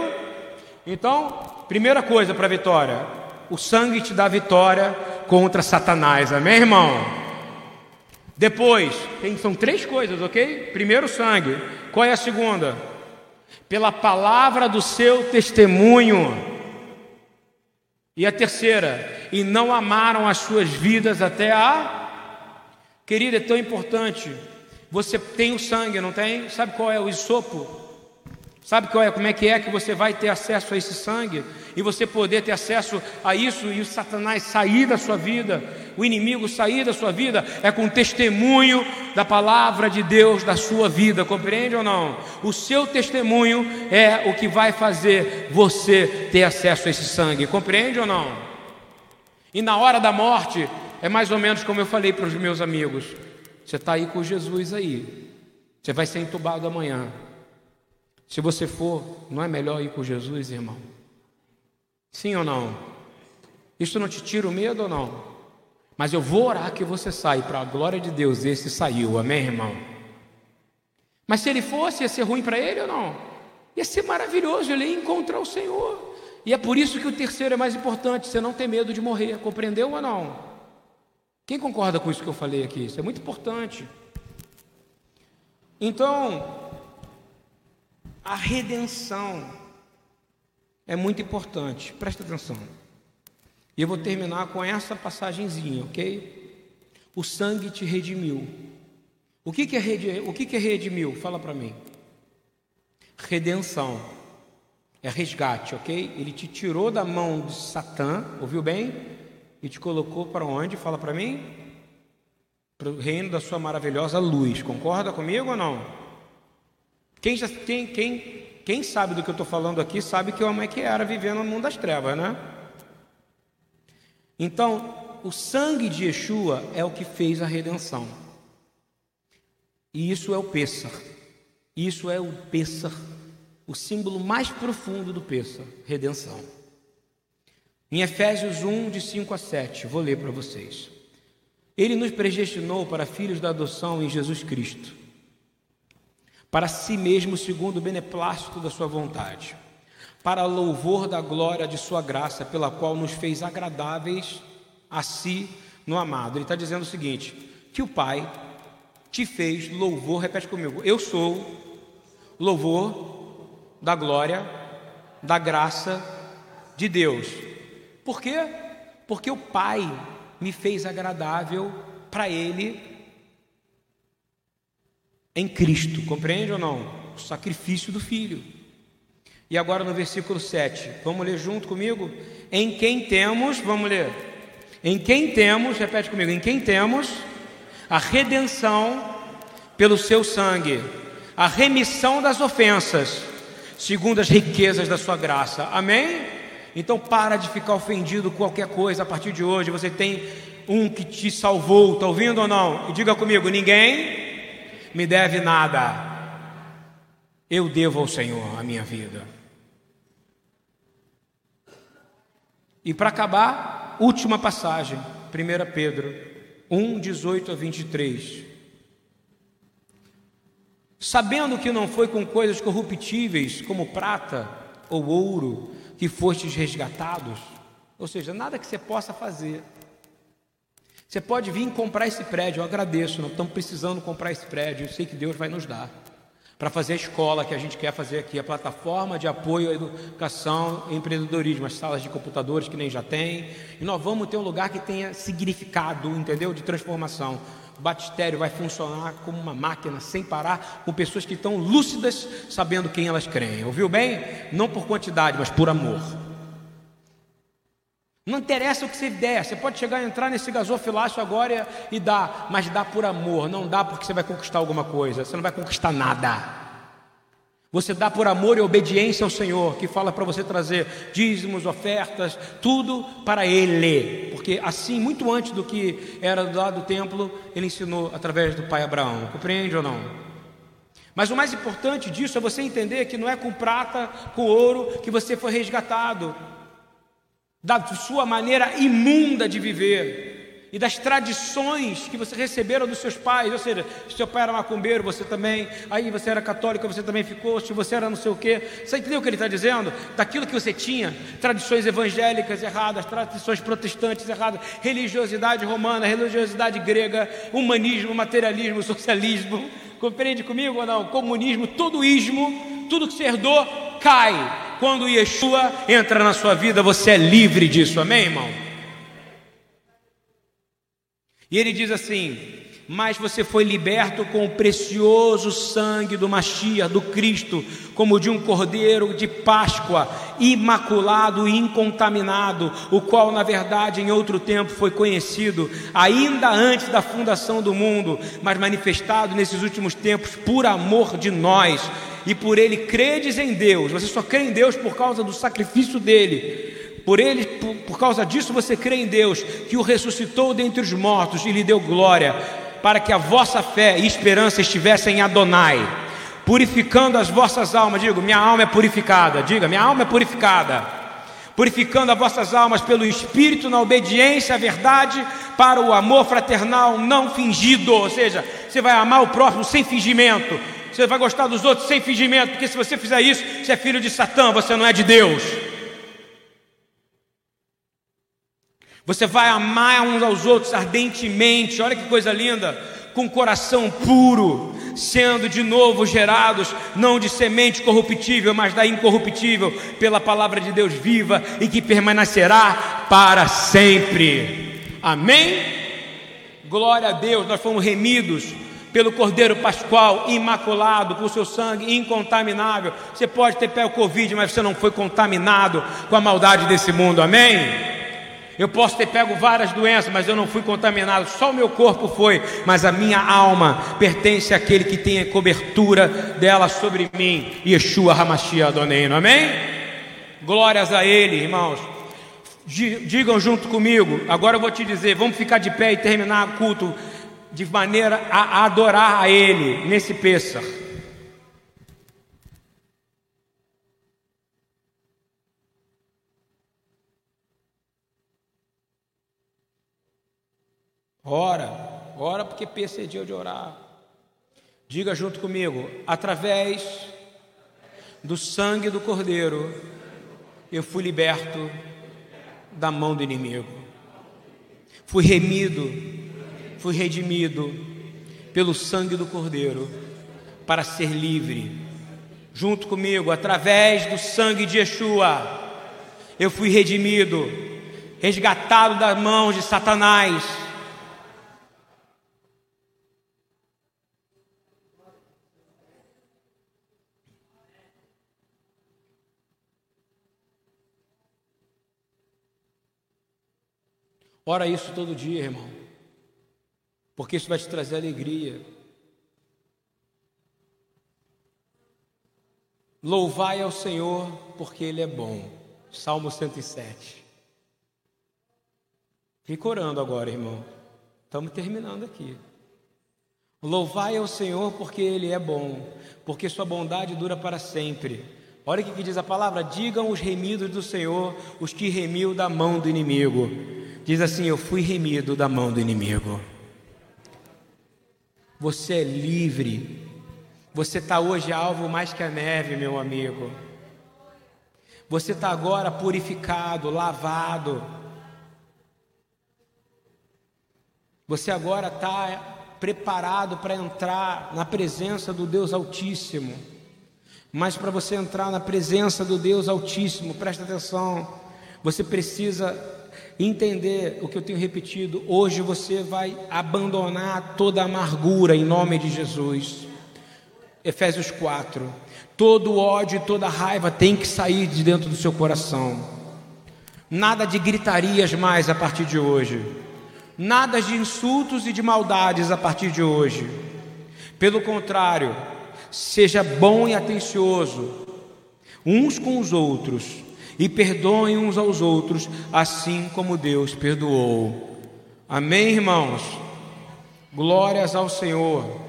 Então, primeira coisa para a vitória: o sangue te dá vitória contra Satanás. Amém, irmão? Depois, tem, são três coisas, ok? Primeiro, sangue. Qual é a segunda? Pela palavra do seu testemunho. E a terceira, e não amaram as suas vidas até a. Querida, é tão importante. Você tem o sangue, não tem? Sabe qual é o isopo? Sabe qual é, como é que é que você vai ter acesso a esse sangue e você poder ter acesso a isso e o Satanás sair da sua vida, o inimigo sair da sua vida é com testemunho da palavra de Deus da sua vida, compreende ou não? O seu testemunho é o que vai fazer você ter acesso a esse sangue, compreende ou não? E na hora da morte, é mais ou menos como eu falei para os meus amigos: você está aí com Jesus aí, você vai ser entubado amanhã. Se você for, não é melhor ir com Jesus, irmão? Sim ou não? Isso não te tira o medo ou não? Mas eu vou orar que você saia, para a glória de Deus, esse saiu, amém, irmão? Mas se ele fosse, ia ser ruim para ele ou não? Ia ser maravilhoso, ele ia encontrar o Senhor. E é por isso que o terceiro é mais importante, você não ter medo de morrer, compreendeu ou não? Quem concorda com isso que eu falei aqui? Isso é muito importante. Então, a redenção é muito importante, presta atenção. E eu vou terminar com essa passagenzinha, ok? O sangue te redimiu. O que, que, é, redimir? o que, que é redimiu? Fala para mim. Redenção. É resgate, ok? Ele te tirou da mão de Satã, ouviu bem? E te colocou para onde? Fala para mim. Para o reino da sua maravilhosa luz. Concorda comigo ou não? Quem, já, quem, quem, quem sabe do que eu estou falando aqui sabe que como é que era vivendo no mundo das trevas, né? Então, o sangue de Yeshua é o que fez a redenção. E isso é o Pêssar. Isso é o Pêssar, o símbolo mais profundo do Pêssar, redenção. Em Efésios 1, de 5 a 7, vou ler para vocês. Ele nos predestinou para filhos da adoção em Jesus Cristo, para si mesmo, segundo o beneplácito da sua vontade para louvor da glória de Sua graça, pela qual nos fez agradáveis a si no amado. Ele está dizendo o seguinte: que o Pai te fez louvor, repete comigo, eu sou louvor da glória, da graça de Deus. Por quê? Porque o Pai me fez agradável para Ele em Cristo, compreende ou não? O sacrifício do Filho. E agora no versículo 7, vamos ler junto comigo? Em quem temos, vamos ler. Em quem temos, repete comigo, em quem temos a redenção pelo seu sangue, a remissão das ofensas, segundo as riquezas da sua graça. Amém? Então para de ficar ofendido com qualquer coisa a partir de hoje. Você tem um que te salvou, está ouvindo ou não? E diga comigo: ninguém me deve nada. Eu devo ao Senhor a minha vida. E para acabar, última passagem, 1 Pedro 1, 18 a 23. Sabendo que não foi com coisas corruptíveis, como prata ou ouro, que fostes resgatados, ou seja, nada que você possa fazer. Você pode vir comprar esse prédio, eu agradeço, nós estamos precisando comprar esse prédio, eu sei que Deus vai nos dar para fazer a escola que a gente quer fazer aqui, a plataforma de apoio à educação e empreendedorismo, as salas de computadores que nem já tem, e nós vamos ter um lugar que tenha significado, entendeu? De transformação. O batistério vai funcionar como uma máquina sem parar, com pessoas que estão lúcidas, sabendo quem elas creem. Ouviu bem? Não por quantidade, mas por amor. Não interessa o que você der, você pode chegar a entrar nesse gasofilácio agora e dar, mas dá por amor, não dá porque você vai conquistar alguma coisa, você não vai conquistar nada. Você dá por amor e obediência ao Senhor, que fala para você trazer dízimos, ofertas, tudo para Ele, porque assim, muito antes do que era do templo, Ele ensinou através do pai Abraão, compreende ou não? Mas o mais importante disso é você entender que não é com prata, com ouro que você foi resgatado, da sua maneira imunda de viver e das tradições que você receberam dos seus pais, ou seja, se seu pai era macumbeiro, você também, aí você era católico, você também ficou, se você era não sei o quê, você entendeu o que ele está dizendo? Daquilo que você tinha, tradições evangélicas erradas, tradições protestantes erradas, religiosidade romana, religiosidade grega, humanismo, materialismo, socialismo, compreende comigo ou não? Comunismo, tudo ismo, tudo que você herdou cai quando Yeshua entra na sua vida, você é livre disso, amém, irmão? E ele diz assim: Mas você foi liberto com o precioso sangue do Mashiach, do Cristo, como de um cordeiro de Páscoa, imaculado e incontaminado, o qual, na verdade, em outro tempo foi conhecido, ainda antes da fundação do mundo, mas manifestado nesses últimos tempos por amor de nós. E por ele credes em Deus, você só crê em Deus por causa do sacrifício dele. Por ele, por, por causa disso você crê em Deus, que o ressuscitou dentre os mortos e lhe deu glória, para que a vossa fé e esperança estivessem em Adonai, purificando as vossas almas. Digo, minha alma é purificada. Diga, minha alma é purificada purificando as vossas almas pelo Espírito na obediência à verdade, para o amor fraternal não fingido. Ou seja, você vai amar o próximo sem fingimento, você vai gostar dos outros sem fingimento, porque se você fizer isso, você é filho de Satã, você não é de Deus. Você vai amar uns aos outros ardentemente, olha que coisa linda, com coração puro, sendo de novo gerados, não de semente corruptível, mas da incorruptível, pela palavra de Deus viva e que permanecerá para sempre. Amém? Glória a Deus, nós fomos remidos pelo Cordeiro Pascual, imaculado, por seu sangue incontaminável. Você pode ter pé o Covid, mas você não foi contaminado com a maldade desse mundo, amém? Eu posso ter pego várias doenças, mas eu não fui contaminado, só o meu corpo foi, mas a minha alma pertence àquele que tem a cobertura dela sobre mim, Yeshua Hamashia Adoneino, amém? Glórias a Ele, irmãos. Digam junto comigo, agora eu vou te dizer, vamos ficar de pé e terminar o culto de maneira a adorar a Ele nesse Pêssar. Ora, ora porque dia de orar. Diga junto comigo, através do sangue do Cordeiro, eu fui liberto da mão do inimigo. Fui remido, fui redimido pelo sangue do Cordeiro para ser livre. Junto comigo, através do sangue de Yeshua, eu fui redimido, resgatado das mãos de Satanás Ora isso todo dia, irmão, porque isso vai te trazer alegria. Louvai ao Senhor, porque Ele é bom. Salmo 107. Fica orando agora, irmão. Estamos terminando aqui. Louvai ao Senhor, porque Ele é bom, porque Sua bondade dura para sempre. Olha o que diz a palavra: digam os remidos do Senhor, os que remiu da mão do inimigo. Diz assim: Eu fui remido da mão do inimigo. Você é livre. Você está hoje alvo mais que a neve, meu amigo. Você está agora purificado, lavado. Você agora está preparado para entrar na presença do Deus Altíssimo. Mas para você entrar na presença do Deus Altíssimo, presta atenção, você precisa entender o que eu tenho repetido, hoje você vai abandonar toda amargura em nome de Jesus. Efésios 4. Todo ódio e toda raiva tem que sair de dentro do seu coração. Nada de gritarias mais a partir de hoje. Nada de insultos e de maldades a partir de hoje. Pelo contrário, seja bom e atencioso uns com os outros e perdoem uns aos outros, assim como Deus perdoou. Amém, irmãos? Glórias ao Senhor.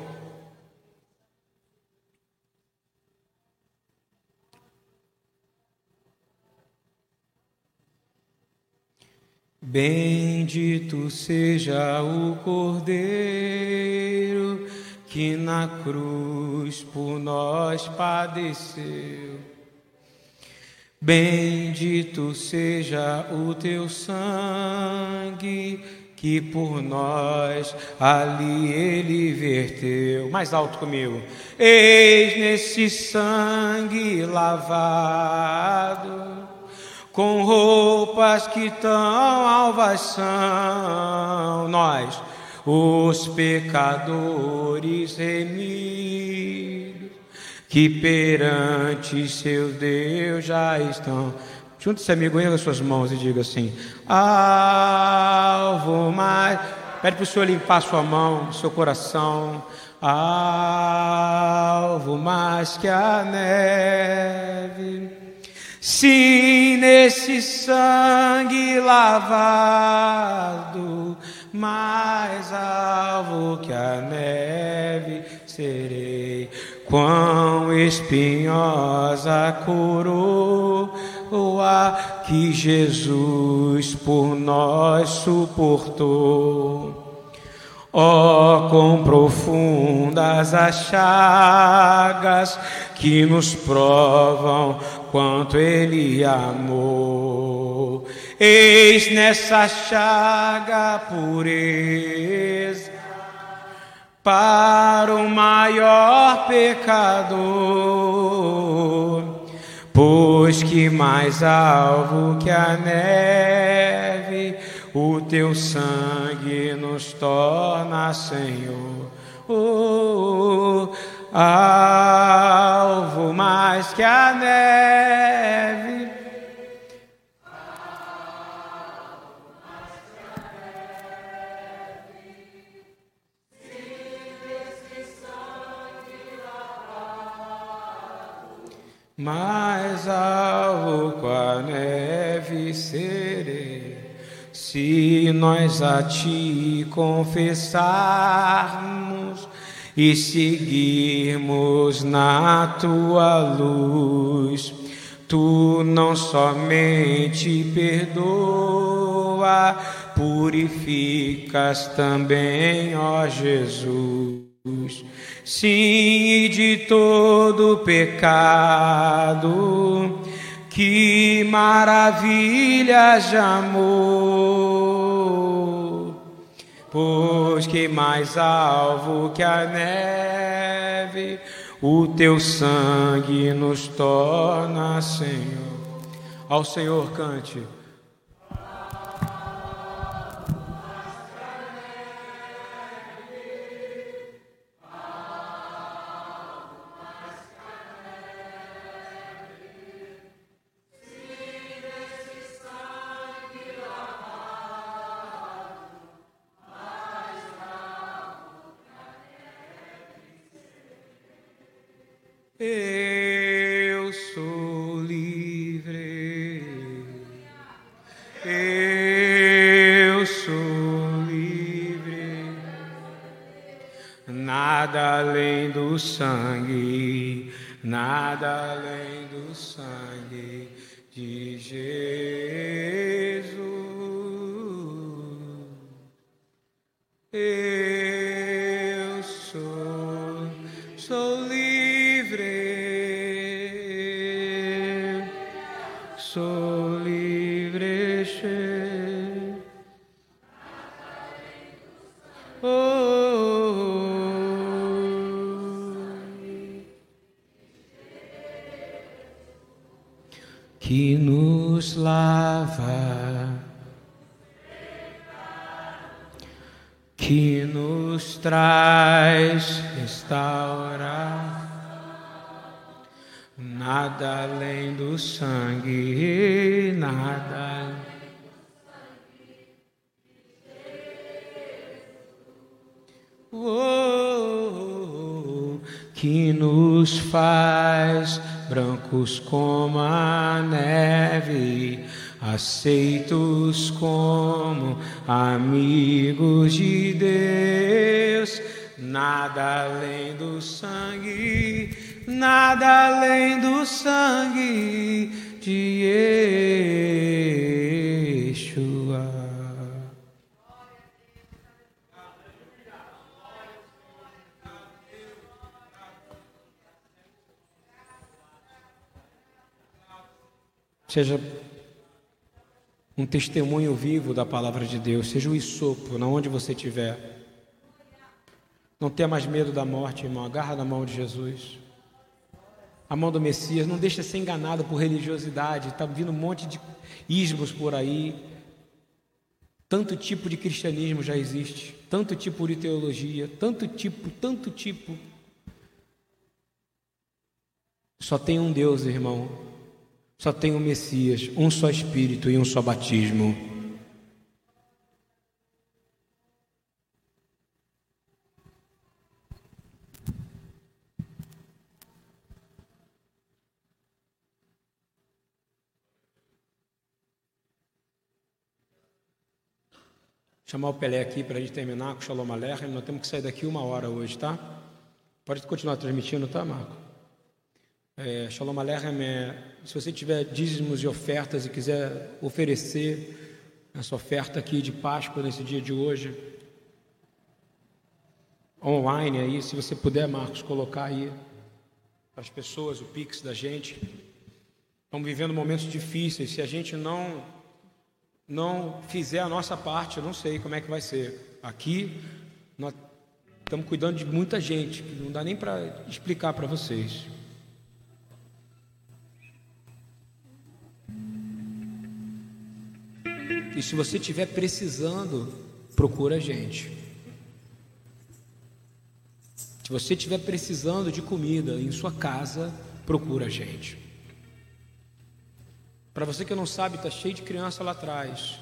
Bendito seja o Cordeiro que na cruz por nós padeceu. Bendito seja o teu sangue que por nós ali ele verteu. Mais alto comigo. Eis nesse sangue lavado, com roupas que tão alvas são, nós, os pecadores remidos que perante seu Deus já estão. Junte esse amigo em as suas mãos e diga assim: Alvo mais. Pede para o Senhor limpar sua mão, seu coração. Alvo mais que a neve. Sim, nesse sangue lavado, mais alvo que a neve serei Quão espinhosa coroa que Jesus por nós suportou. Oh, quão profundas as chagas que nos provam quanto Ele amou. Eis nessa chaga pureza para o maior pecador, pois que mais alvo que a neve o teu sangue nos torna, Senhor. Oh, alvo mais que a neve. Mais alvo com a neve serei. Se nós a ti confessarmos e seguirmos na tua luz, tu não somente perdoa, purificas também, ó Jesus. Sim, de todo pecado que maravilhas de amor, pois que mais alvo que a neve, o teu sangue nos torna, Senhor. Ao Senhor cante. Eu sou livre. Eu sou livre. Nada além do sangue, nada além do sangue como a neve, aceitos como amigos Seja um testemunho vivo da palavra de Deus, seja o isopro, na onde você estiver. Não tenha mais medo da morte, irmão. Agarra na mão de Jesus. A mão do Messias. Não deixe de ser enganado por religiosidade. Está vindo um monte de ismos por aí. Tanto tipo de cristianismo já existe. Tanto tipo de teologia. Tanto tipo, tanto tipo. Só tem um Deus, irmão. Só tem um Messias. Um só Espírito e um só batismo. chamar o Pelé aqui para a gente terminar com o Shalom Aleichem. Nós temos que sair daqui uma hora hoje, tá? Pode continuar transmitindo, tá, Marco? É, Shalom Aleichem, é, se você tiver dízimos e ofertas e quiser oferecer essa oferta aqui de Páscoa nesse dia de hoje, online aí, se você puder, Marcos, colocar aí para as pessoas o Pix da gente. Estamos vivendo momentos difíceis. Se a gente não não fizer a nossa parte, eu não sei como é que vai ser. Aqui nós estamos cuidando de muita gente, não dá nem para explicar para vocês. E se você estiver precisando, procura a gente. Se você estiver precisando de comida em sua casa, procura a gente. Para você que não sabe, está cheio de criança lá atrás.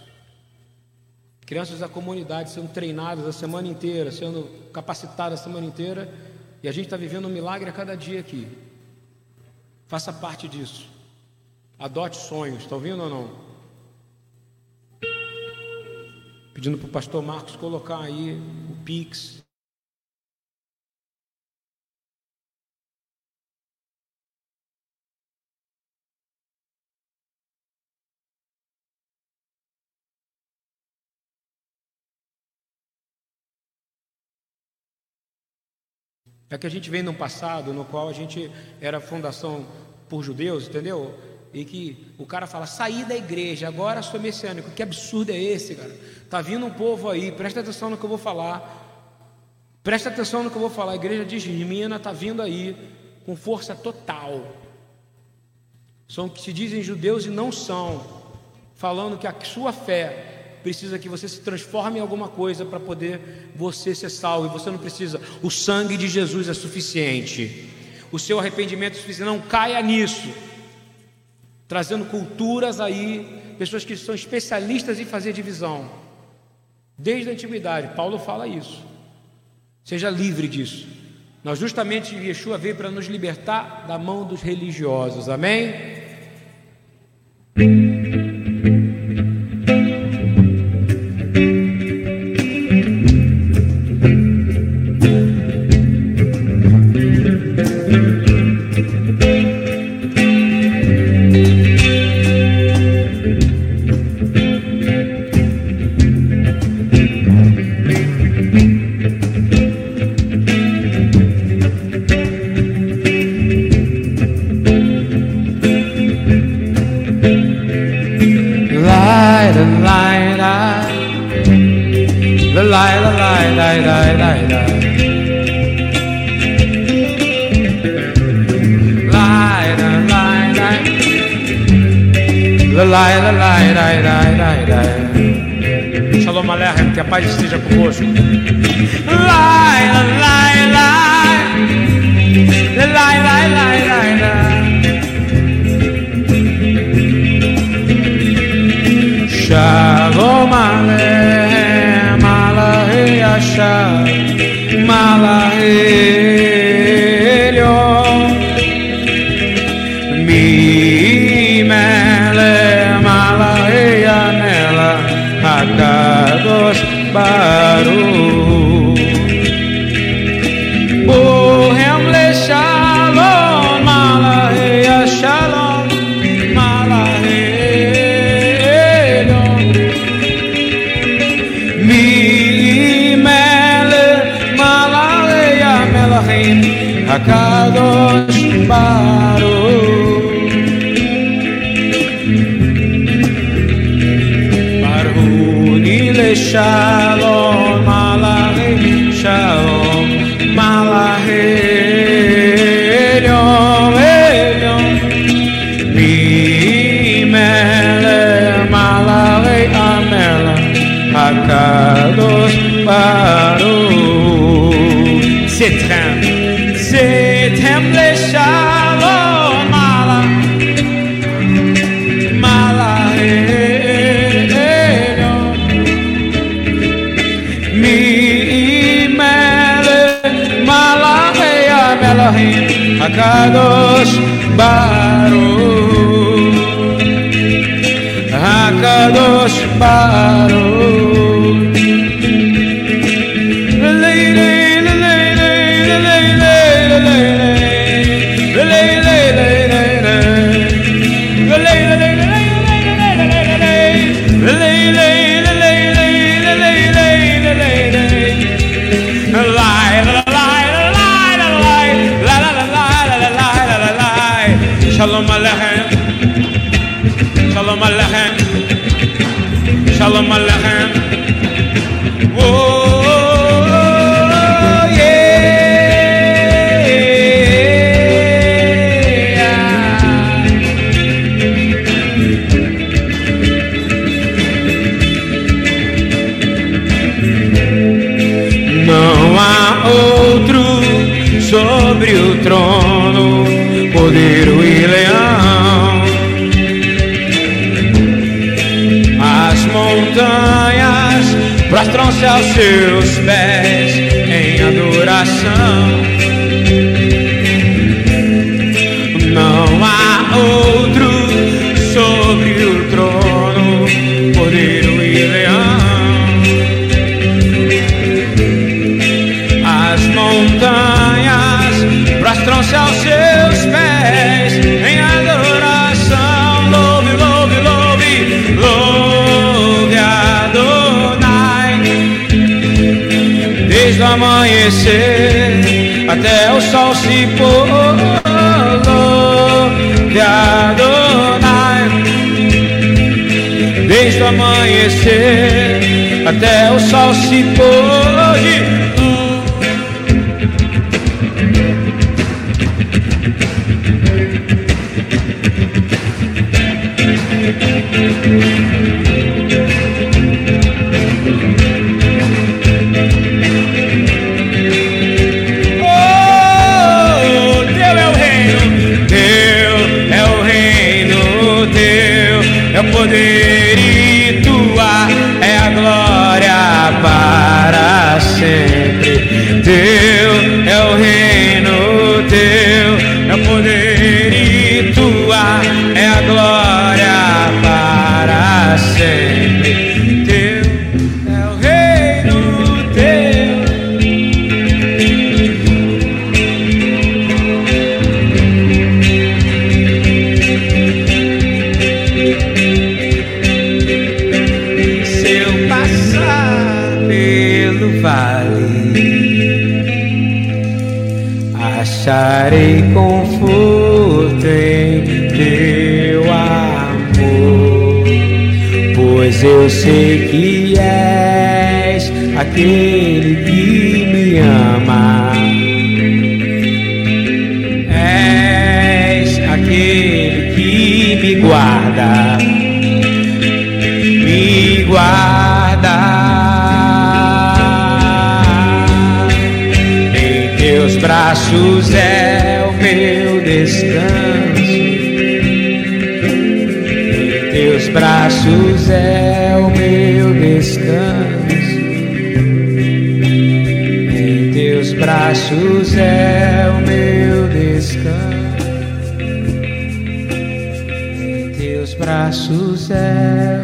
Crianças da comunidade sendo treinadas a semana inteira, sendo capacitadas a semana inteira, e a gente está vivendo um milagre a cada dia aqui. Faça parte disso. Adote sonhos, está ouvindo ou não? Pedindo para o pastor Marcos colocar aí o Pix. É que a gente vem num passado no qual a gente era fundação por judeus, entendeu? E que o cara fala, saí da igreja, agora sou messiânico. Que absurdo é esse, cara? Tá vindo um povo aí, presta atenção no que eu vou falar. Presta atenção no que eu vou falar. A igreja de Mina está vindo aí com força total. São que se dizem judeus e não são, falando que a sua fé precisa que você se transforme em alguma coisa para poder você ser salvo. E você não precisa. O sangue de Jesus é suficiente. O seu arrependimento é suficiente. Não caia nisso. Trazendo culturas aí, pessoas que são especialistas em fazer divisão. Desde a antiguidade, Paulo fala isso. Seja livre disso. Nós justamente Yeshua veio para nos libertar da mão dos religiosos. Amém? Baruch prostram-se aos seus até o sol se pôr. Louve Adonai. Desde o amanhecer até o sol se pôr. O poder eu sei que és aquele que me ama. És aquele que me guarda me guarda em teus braços é o meu descanso braços é o meu descanso em teus braços é o meu descanso em teus braços é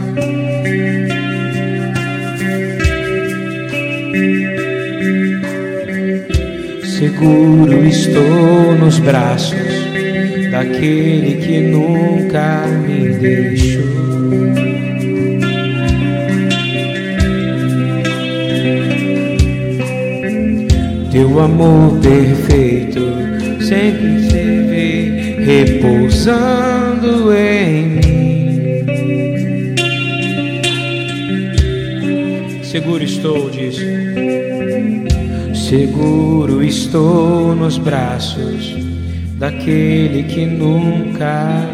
Seguro estou nos braços daquele que nunca me deixou. Amor perfeito sempre esteve repousando em mim. Seguro estou disso. Seguro estou nos braços daquele que nunca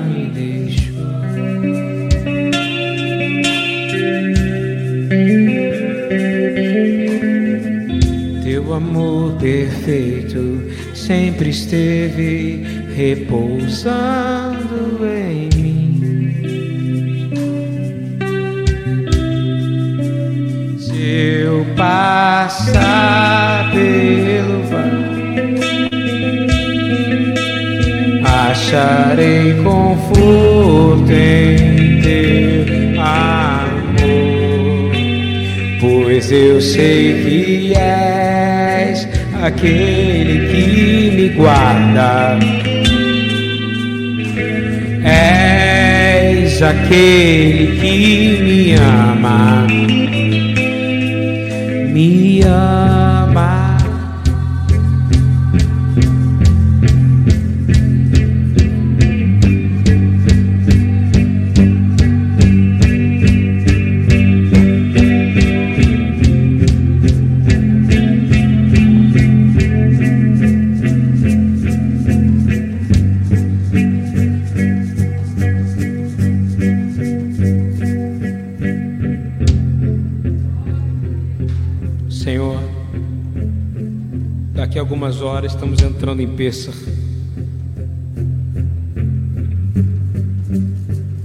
perfeito sempre esteve repousando em mim. Se eu passar pelo vale, acharei conforto em teu amor, pois eu sei que és aquele que me guarda. És aquele que me ama me ama.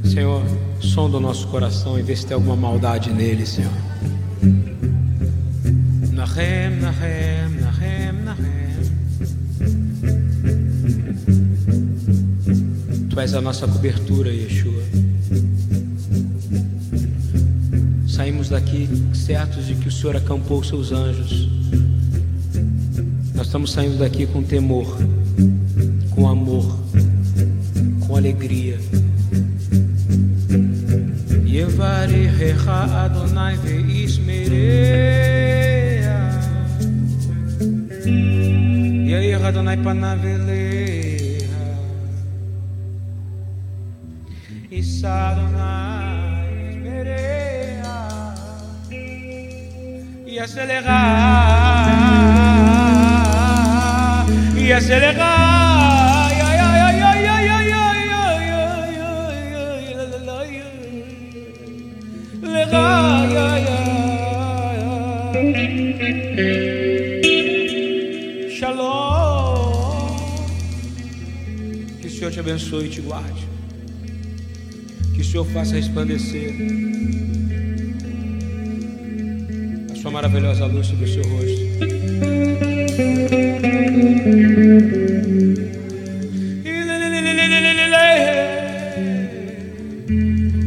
Senhor, sonda o nosso coração e vê se tem alguma maldade nele, Senhor. Nahem, Nahem, Nahem, Nahem. Tu és a nossa cobertura, Yeshua. Saímos daqui certos de que o Senhor acampou seus anjos. Estamos saindo daqui com temor, com amor, com alegria. Yevarecha Adonai veismerea Yair Adonai panaveleha Faça resplandecer a sua maravilhosa luz sobre o seu rosto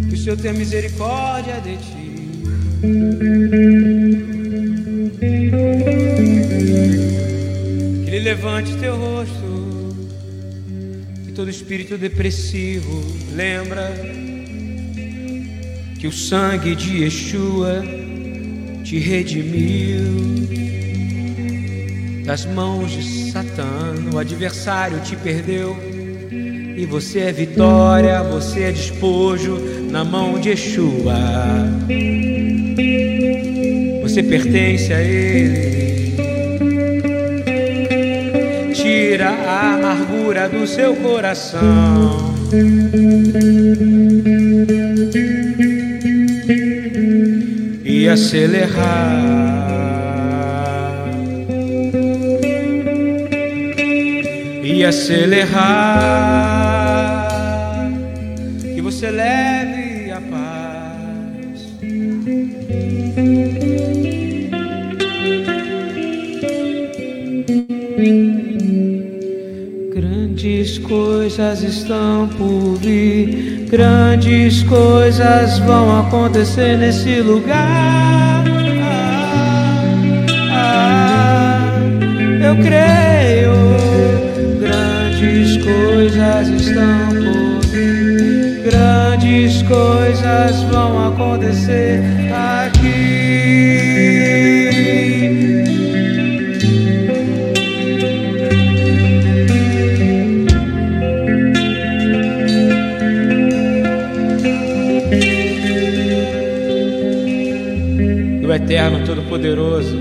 Que o Senhor tenha misericórdia de ti. Que Ele levante teu rosto. Que todo espírito depressivo lembra que o sangue de Yeshua te redimiu das mãos de Satã. O adversário te perdeu e você é vitória, você é despojo na mão de Yeshua. Você pertence a Ele. Tira a amargura do seu coração. E acelerar. E acelerar. Que você leve a paz. Grandes coisas estão por vir, grandes coisas vão acontecer nesse lugar. Ah, eu creio, grandes coisas estão por vir, grandes coisas vão acontecer Eterno Todo-Poderoso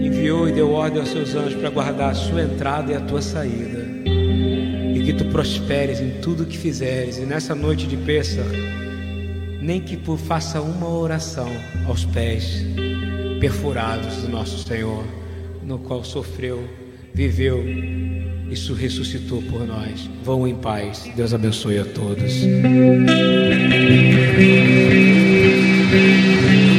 enviou e deu ordem aos seus anjos para guardar a sua entrada e a tua saída. E que tu prosperes em tudo que fizeres. E nessa noite de Pêssar, nem que por faça uma oração aos pés perfurados do nosso Senhor, no qual sofreu, viveu e ressuscitou por nós. Vão em paz. Deus abençoe a todos. Música